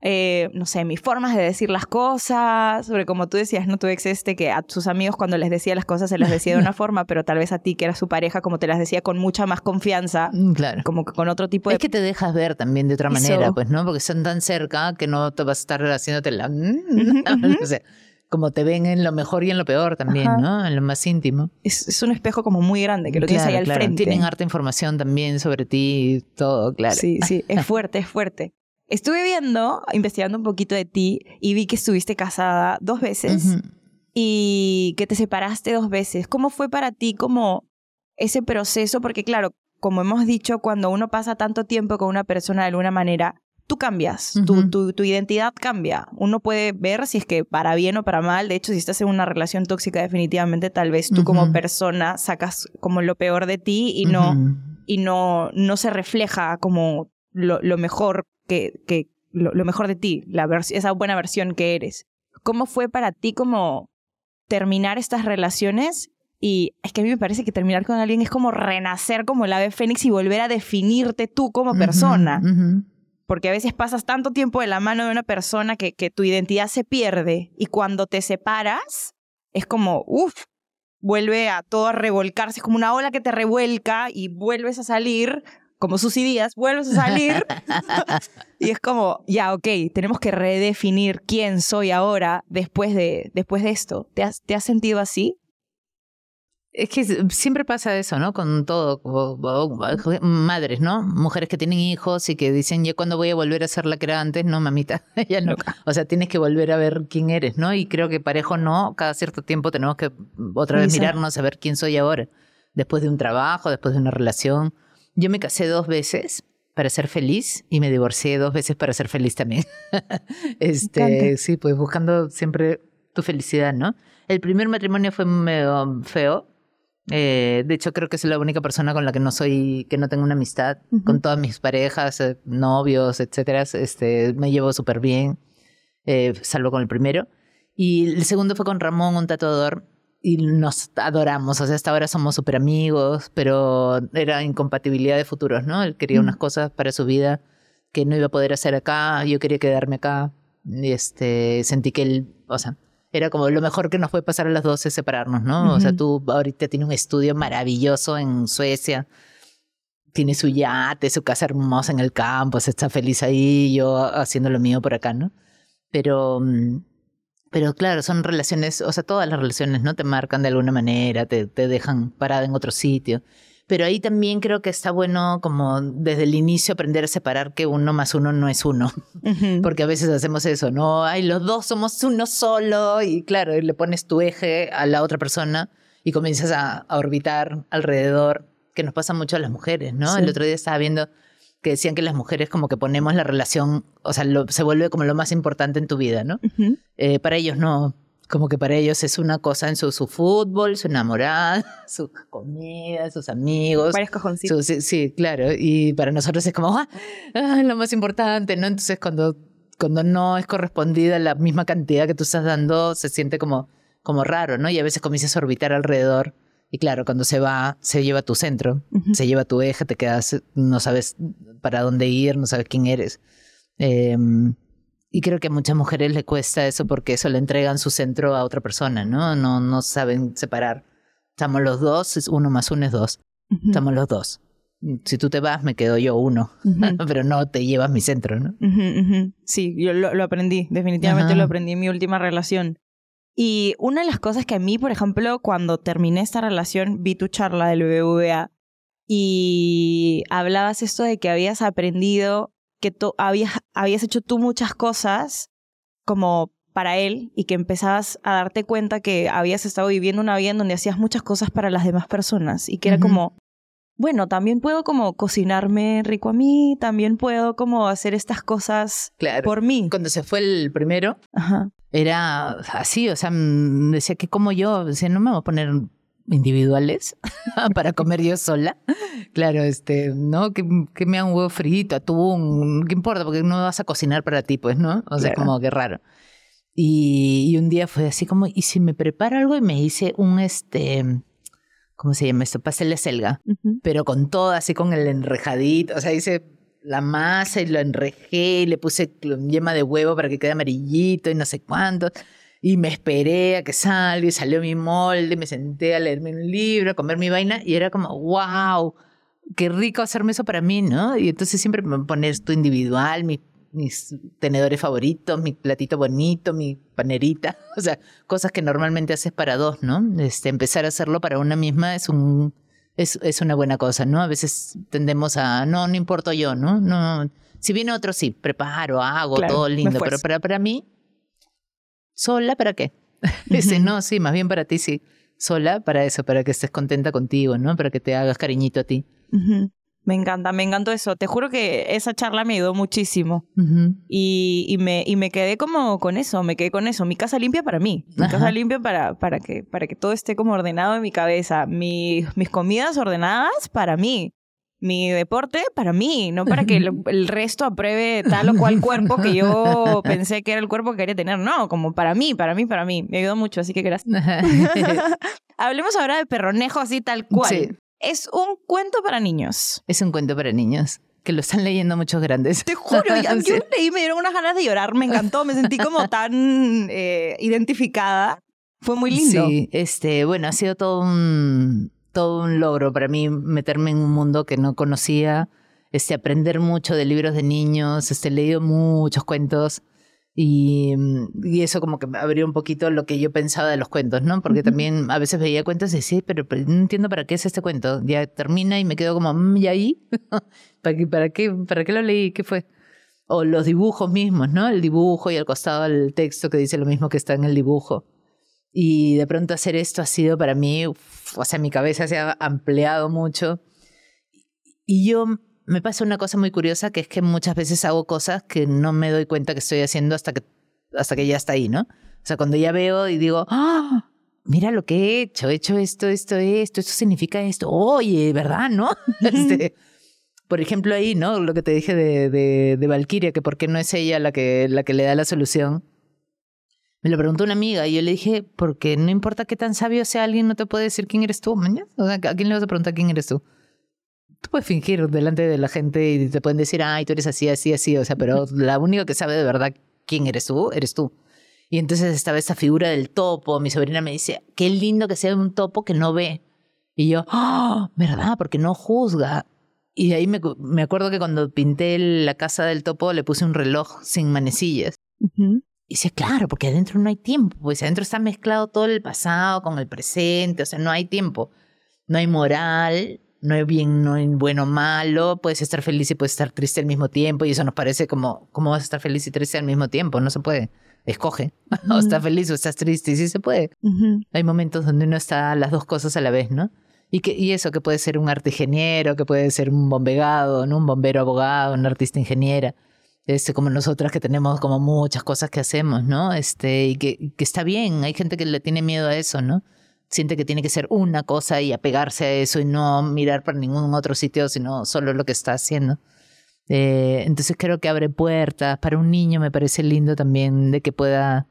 eh, no sé, mis formas de decir las cosas, sobre como tú decías, ¿no? Tu ex este que a sus amigos cuando les decía las cosas se las decía de una forma, pero tal vez a ti que era su pareja como te las decía con mucha más confianza, Mm, Claro. como que con otro tipo de... Es que te dejas ver también de otra Eso. manera, pues, ¿no? Porque son tan cerca que no te vas a estar haciéndote la... O sea, como te ven en lo mejor y en lo peor también, Ajá. ¿no? En lo más íntimo. es, es un espejo como muy grande que lo tienes ahí al claro. frente. Tienen harta información también sobre ti y todo, claro. Sí, sí, es fuerte, es fuerte. Estuve viendo, investigando un poquito de ti y vi que estuviste casada dos veces y que te separaste dos veces. ¿Cómo fue para ti como ese proceso? Porque claro, como hemos dicho, cuando uno pasa tanto tiempo con una persona de alguna manera, tú cambias, tu, tu, tu identidad cambia. Uno puede ver si es que para bien o para mal. De hecho, si estás en una relación tóxica, definitivamente tal vez tú como persona sacas como lo peor de ti y no, y no, no se refleja como lo, lo mejor que, que lo, lo mejor de ti, la esa buena versión que eres. ¿Cómo fue para ti como terminar estas relaciones? Y es que a mí me parece que terminar con alguien es como renacer como el ave fénix y volver a definirte tú como persona. Porque a veces pasas tanto tiempo de la mano de una persona que, que tu identidad se pierde. Y cuando te separas, es como, uff, vuelve a todo a revolcarse. Es como una ola que te revuelca y vuelves a salir, como sus días, vuelves a salir. y es como, ya, ok, tenemos que redefinir quién soy ahora después de, después de esto. ¿Te has, ¿Te has sentido así? Es que siempre pasa eso, ¿no? Con todo, como- madres, ¿no? Mujeres que tienen hijos y que dicen, ¿ya cuándo voy a volver a ser la que era antes? No, mamita, ya no. O sea, tienes que volver a ver quién eres, ¿no? Y creo que parejo no, cada cierto tiempo tenemos que otra vez mirarnos a ver quién soy ahora, después de un trabajo, después de una relación. Yo me casé dos veces para ser feliz y me divorcié dos veces para ser feliz también. este, sí, pues buscando siempre tu felicidad, ¿no? El primer matrimonio fue medio feo. Eh, de hecho, creo que soy la única persona con la que no soy, que no tengo una amistad. Ujú. Con todas mis parejas, eh, novios, etcétera, este, me llevo súper bien, eh, salvo con el primero. Y el segundo fue con Ramón, un tatuador, y nos adoramos. O sea, hasta ahora somos súper amigos, pero era incompatibilidad de futuros, ¿no? Él quería Mm. unas cosas para su vida que no iba a poder hacer acá, yo quería quedarme acá. Y este, sentí que él, o sea, era como lo mejor que nos puede pasar a las dos es separarnos, ¿no? O sea, tú ahorita tienes un estudio maravilloso en Suecia, tiene su yate, su casa hermosa en el campo, se está feliz ahí, yo haciendo lo mío por acá, ¿no? Pero, mm, pero claro, son relaciones, o sea, todas las relaciones, ¿no? Te marcan de alguna manera, te, te dejan parada en otro sitio. Pero ahí también creo que está bueno como desde el inicio aprender a separar que uno más uno no es uno. Porque a veces hacemos eso, ¿no? Ay, los dos somos uno solo y claro, le pones tu eje a la otra persona y comienzas a, orbitar alrededor, que nos pasa mucho a las mujeres, ¿no? El otro día estaba viendo que decían que las mujeres como que ponemos la relación, o sea, se vuelve como lo más importante en tu vida, ¿no? Eh, para ellos no, como que para ellos es una cosa en su, su fútbol, su enamorada, su comida, sus amigos. Varios cojoncitos. sí, sí, claro. Y para nosotros es como, ah, ah, lo más importante, ¿no? Entonces cuando, cuando no es correspondida la misma cantidad que tú estás dando, se siente como, como raro, ¿no? Y a veces comienzas a orbitar alrededor. Y claro, cuando se va, se lleva tu centro, se lleva tu eje, te quedas, no sabes para dónde ir, no sabes quién eres. Eh, y creo que a muchas mujeres le cuesta eso porque eso le entregan su centro a otra persona, ¿no? No, no saben separar. Estamos los dos, uno más uno es dos. Estamos los dos. Si tú te vas, me quedo yo uno, pero no te llevas mi centro, ¿no? Sí, yo lo, aprendí, definitivamente lo aprendí en mi última relación. Y una de las cosas que a mí, por ejemplo, cuando terminé esta relación, vi tu charla del BBVA y hablabas esto de que habías aprendido que tú habías, habías hecho tú muchas cosas como para él y que empezabas a darte cuenta que habías estado viviendo una vida en donde hacías muchas cosas para las demás personas y que era como, bueno, también puedo como cocinarme rico a mí, también puedo como hacer estas cosas por mí. Cuando se fue el primero, era así, o sea, decía que como yo, decía, no me voy a poner individuales para comer yo sola. Claro, este, ¿no? Que, que me hagan un huevo frito, atún, ¿qué importa? Porque no vas a cocinar para ti, pues, ¿no? O sea, como que raro. Y, un día fue así como, ¿y si me preparo algo? Y me hice un, este, ¿cómo se llama esto? Pastel de selga, pero con todo, así con el enrejadito. O sea, hice la masa y lo enrejé y le puse yema de huevo para que quede amarillito y no sé cuánto. Y me esperé a que salga y salió mi molde, me senté a leerme un libro, a comer mi vaina y era como, wow, qué rico hacerme eso para mí, ¿no? Y entonces siempre me pones tu individual, mis tenedores favoritos, mi platito bonito, mi panerita, o sea, cosas que normalmente haces para dos, ¿no? Este, empezar a hacerlo para una misma es un es, es una buena cosa, ¿no? A veces tendemos a, no, no importo yo, ¿no? No, si viene otro, sí, preparo, hago, todo lindo, pero para, para mí ¿Sola para qué? Dice, no, sí, más bien para ti, sí. Sola para eso, para que estés contenta contigo, ¿no? Para que te hagas cariñito a ti. Me encanta, me encantó eso. Te juro que esa charla me ayudó muchísimo. y, y, me, y me quedé como con eso, me quedé con eso. Mi casa limpia para mí. Mi casa limpia para, para, que, para que todo esté como ordenado en mi cabeza. Mi, mis comidas ordenadas para mí mi deporte para mí, no para que el, resto apruebe tal o cual cuerpo que yo pensé que era el cuerpo que quería tener. No, como para mí, para mí, para mí. Me ayudó mucho, así que gracias. Hablemos ahora de perronejo así tal cual. Es un cuento para niños. Es un cuento para niños. Que lo están leyendo muchos grandes. Te juro, yo leí me dieron unas ganas de llorar, me encantó, me sentí como tan eh, identificada. Fue muy lindo. Sí, este, bueno, ha sido todo un, todo un logro para mí meterme en un mundo que no conocía, este, aprender mucho de libros de niños, este, he leído muchos cuentos y, y, eso como que me abrió un poquito lo que yo pensaba de los cuentos, ¿no? Porque también a veces veía cuentos y decía, pero, pero, no entiendo para qué es este cuento. Ya termina y me quedo como, mm, ¿y ahí? ¿Para, qué, para, qué, ¿Para qué lo leí? ¿Qué fue? O los dibujos mismos, ¿no? El dibujo y al costado el texto que dice lo mismo que está en el dibujo. Y de pronto hacer esto ha sido para mí, o sea, mi cabeza se ha ampliado mucho. Y yo me pasa una cosa muy curiosa, que es que muchas veces hago cosas que no me doy cuenta que estoy haciendo hasta que, hasta que ya está ahí, ¿no? O sea, cuando ya veo y digo, ¡ah! Mira lo que he hecho, he hecho esto, esto, esto, esto significa esto. Oye, ¿verdad? ¿No? este, por ejemplo, ahí, ¿no? Lo que te dije de, de, de Valkyria, que por qué no es ella la que, la que le da la solución. Me lo preguntó una amiga y yo le dije, porque no importa qué tan sabio sea alguien, no te puede decir quién eres tú, mañana. O sea, ¿a quién le vas a preguntar quién eres tú? Tú puedes fingir delante de la gente y te pueden decir, ay, tú eres así, así, así. O sea, pero la única que sabe de verdad quién eres tú, eres tú. Y entonces estaba esa figura del topo. Mi sobrina me dice, qué lindo que sea un topo que no ve. Y yo, ¡ah! ¿Verdad? Porque no juzga. Y de ahí me, me, acuerdo que cuando pinté la casa del topo le puse un reloj sin manecillas. Y dice, claro, porque adentro no hay tiempo. Pues adentro está mezclado todo el pasado con el presente. O sea, no hay tiempo. No hay moral, no hay bien, no hay bueno o malo, puedes estar feliz y puedes estar triste al mismo tiempo y eso nos parece como, ¿cómo vas a estar feliz y triste al mismo tiempo? No se puede. Escoge, o estás feliz o estás triste y sí se puede. Hay momentos donde uno está las dos cosas a la vez, ¿no? Y, que, y eso que puede ser un arte ingeniero, que puede ser un bombegado, ¿no? un bombero abogado, un artista ingeniera, este, como nosotras que tenemos como muchas cosas que hacemos, ¿no? Este, y que, que está bien, hay gente que le tiene miedo a eso, ¿no? Siente que tiene que ser una cosa y apegarse a eso y no mirar para ningún otro sitio, sino solo lo que está haciendo. Eh, entonces creo que abre puertas. Para un niño me parece lindo también de que pueda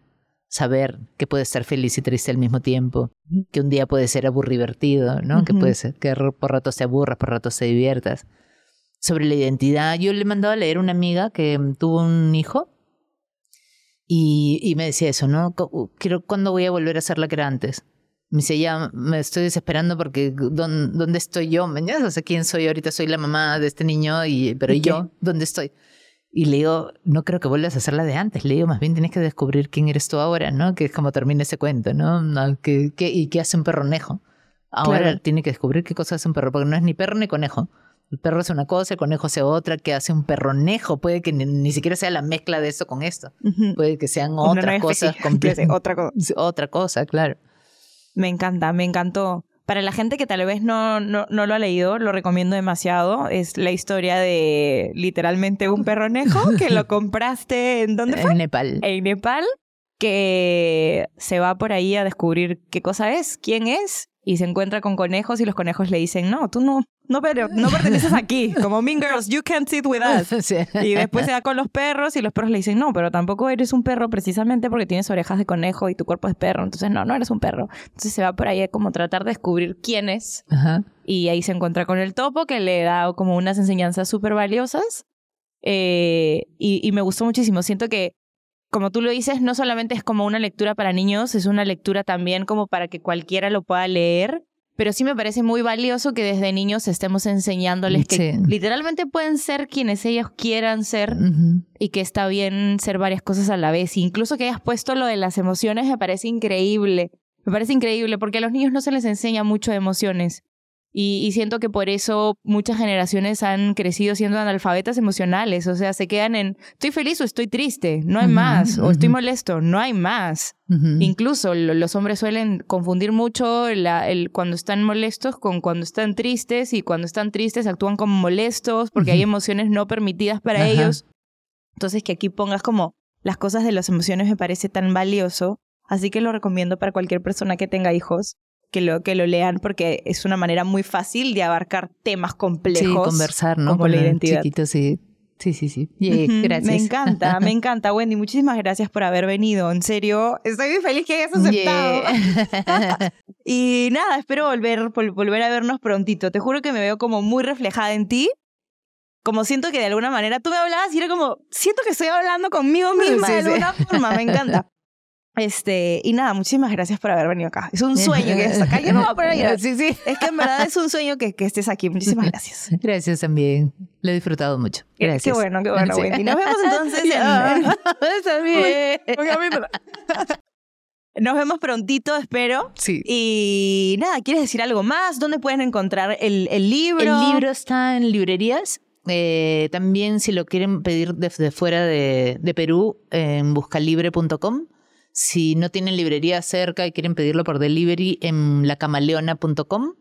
saber que puede estar feliz y triste al mismo tiempo, que un día puede ser aburrivertido, ¿no? Que puede ser que por ratos te aburras, por ratos te diviertas. Sobre la identidad, yo le he mandado a leer a una amiga que tuvo un hijo y, y me decía eso, ¿no? Quiero, ¿Cuándo voy a volver a ser la que era antes? Me dice, ya me estoy desesperando porque ¿dónde, estoy yo? ¿Me O sea, ¿quién soy ahorita? Soy la mamá de este niño, y, pero ¿Y yo? ¿Dónde estoy? Y le digo, no creo que vuelvas a hacer la de antes. Le digo, más bien tienes que descubrir quién eres tú ahora, ¿no? Que es como termina ese cuento, ¿no? ¿Qué, y qué hace un perronejo? Ahora tiene que descubrir qué cosa hace un perro, porque no es ni perro ni conejo. El perro es una cosa, el conejo hace otra, ¿qué hace un perronejo. Puede que ni, siquiera sea la mezcla de eso con esto. Puede que sean otras cosas. Otra cosa. Otra cosa, claro. Me encanta, me encantó. Para la gente que tal vez no, no, no, lo ha leído, lo recomiendo demasiado. Es la historia de literalmente un perronejo que lo compraste en dónde fue? En Nepal. En Nepal, que se va por ahí a descubrir qué cosa es, quién es, y se encuentra con conejos y los conejos le dicen, no, tú no, no, pero no perteneces aquí, como Mean Girls, you can't sit with us. Y después se va con los perros y los perros le dicen, no, pero tampoco eres un perro precisamente porque tienes orejas de conejo y tu cuerpo es perro, entonces no, no eres un perro. Entonces se va por ahí a como tratar de descubrir quién es. Y ahí se encuentra con el topo que le da como unas enseñanzas súper valiosas. Eh, y, y me gustó muchísimo. Siento que como tú lo dices, no solamente es como una lectura para niños, es una lectura también como para que cualquiera lo pueda leer pero sí me parece muy valioso que desde niños estemos enseñándoles que literalmente pueden ser quienes ellos quieran ser y que está bien ser varias cosas a la vez. incluso que hayas puesto lo de las emociones me parece increíble. Me parece increíble porque a los niños no se les enseña mucho de emociones. Y, siento que por eso muchas generaciones han crecido siendo analfabetas emocionales. O sea, se quedan en estoy feliz o estoy triste, no hay más. O estoy molesto, no hay más. Incluso los hombres suelen confundir mucho el, cuando están molestos con cuando están tristes. Y cuando están tristes actúan como molestos porque hay emociones no permitidas para ellos. Entonces, que aquí pongas como las cosas de las emociones me parece tan valioso. Así que lo recomiendo para cualquier persona que tenga hijos que lo, que lo lean porque es una manera muy fácil de abarcar temas complejos. Sí, conversar, ¿no? Como la identidad. sí. Sí, sí, sí. gracias. Me encanta, me encanta, Wendy. Muchísimas gracias por haber venido. En serio, estoy muy feliz que hayas aceptado. y nada, espero volver, volver a vernos prontito. Te juro que me veo como muy reflejada en ti. Como siento que de alguna manera tú me hablabas y era como, siento que estoy hablando conmigo misma de alguna forma. Me encanta. Este, y nada, muchísimas gracias por haber venido acá. Es un sueño que estés acá. Yo no voy a poner Sí, sí. Es que en verdad es un sueño que, que estés aquí. Muchísimas gracias. Gracias también. Lo he disfrutado mucho. Gracias. Qué bueno, qué bueno, Wendy. Nos vemos entonces en... Nos vemos prontito, espero. Sí. Y nada, ¿quieres decir algo más? ¿Dónde pueden encontrar el, el libro? El libro está en librerías. Eh, también si lo quieren pedir desde fuera de, de Perú, en buscalibre.com si no tienen librería cerca y quieren pedirlo por delivery, en lacamaleona.com.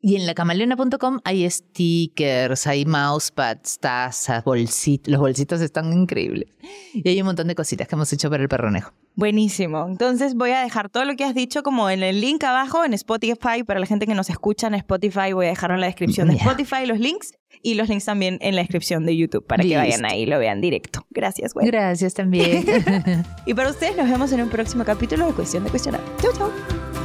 Y en lacamaleona.com hay stickers, hay mousepads, tazas, bolsitos. Los bolsitos están increíbles. Y hay un montón de cositas que hemos hecho para el perronejo. Buenísimo. Entonces voy a dejar todo lo que has dicho como en el link abajo en Spotify. Para la gente que nos escucha en Spotify, voy a dejarlo en la descripción de Spotify los links y los links también en la descripción de YouTube para que vayan ahí y lo vean directo. Gracias, güey. Gracias también. y para ustedes nos vemos en un próximo capítulo de Cuestión de Cuestionar. Chau, chau.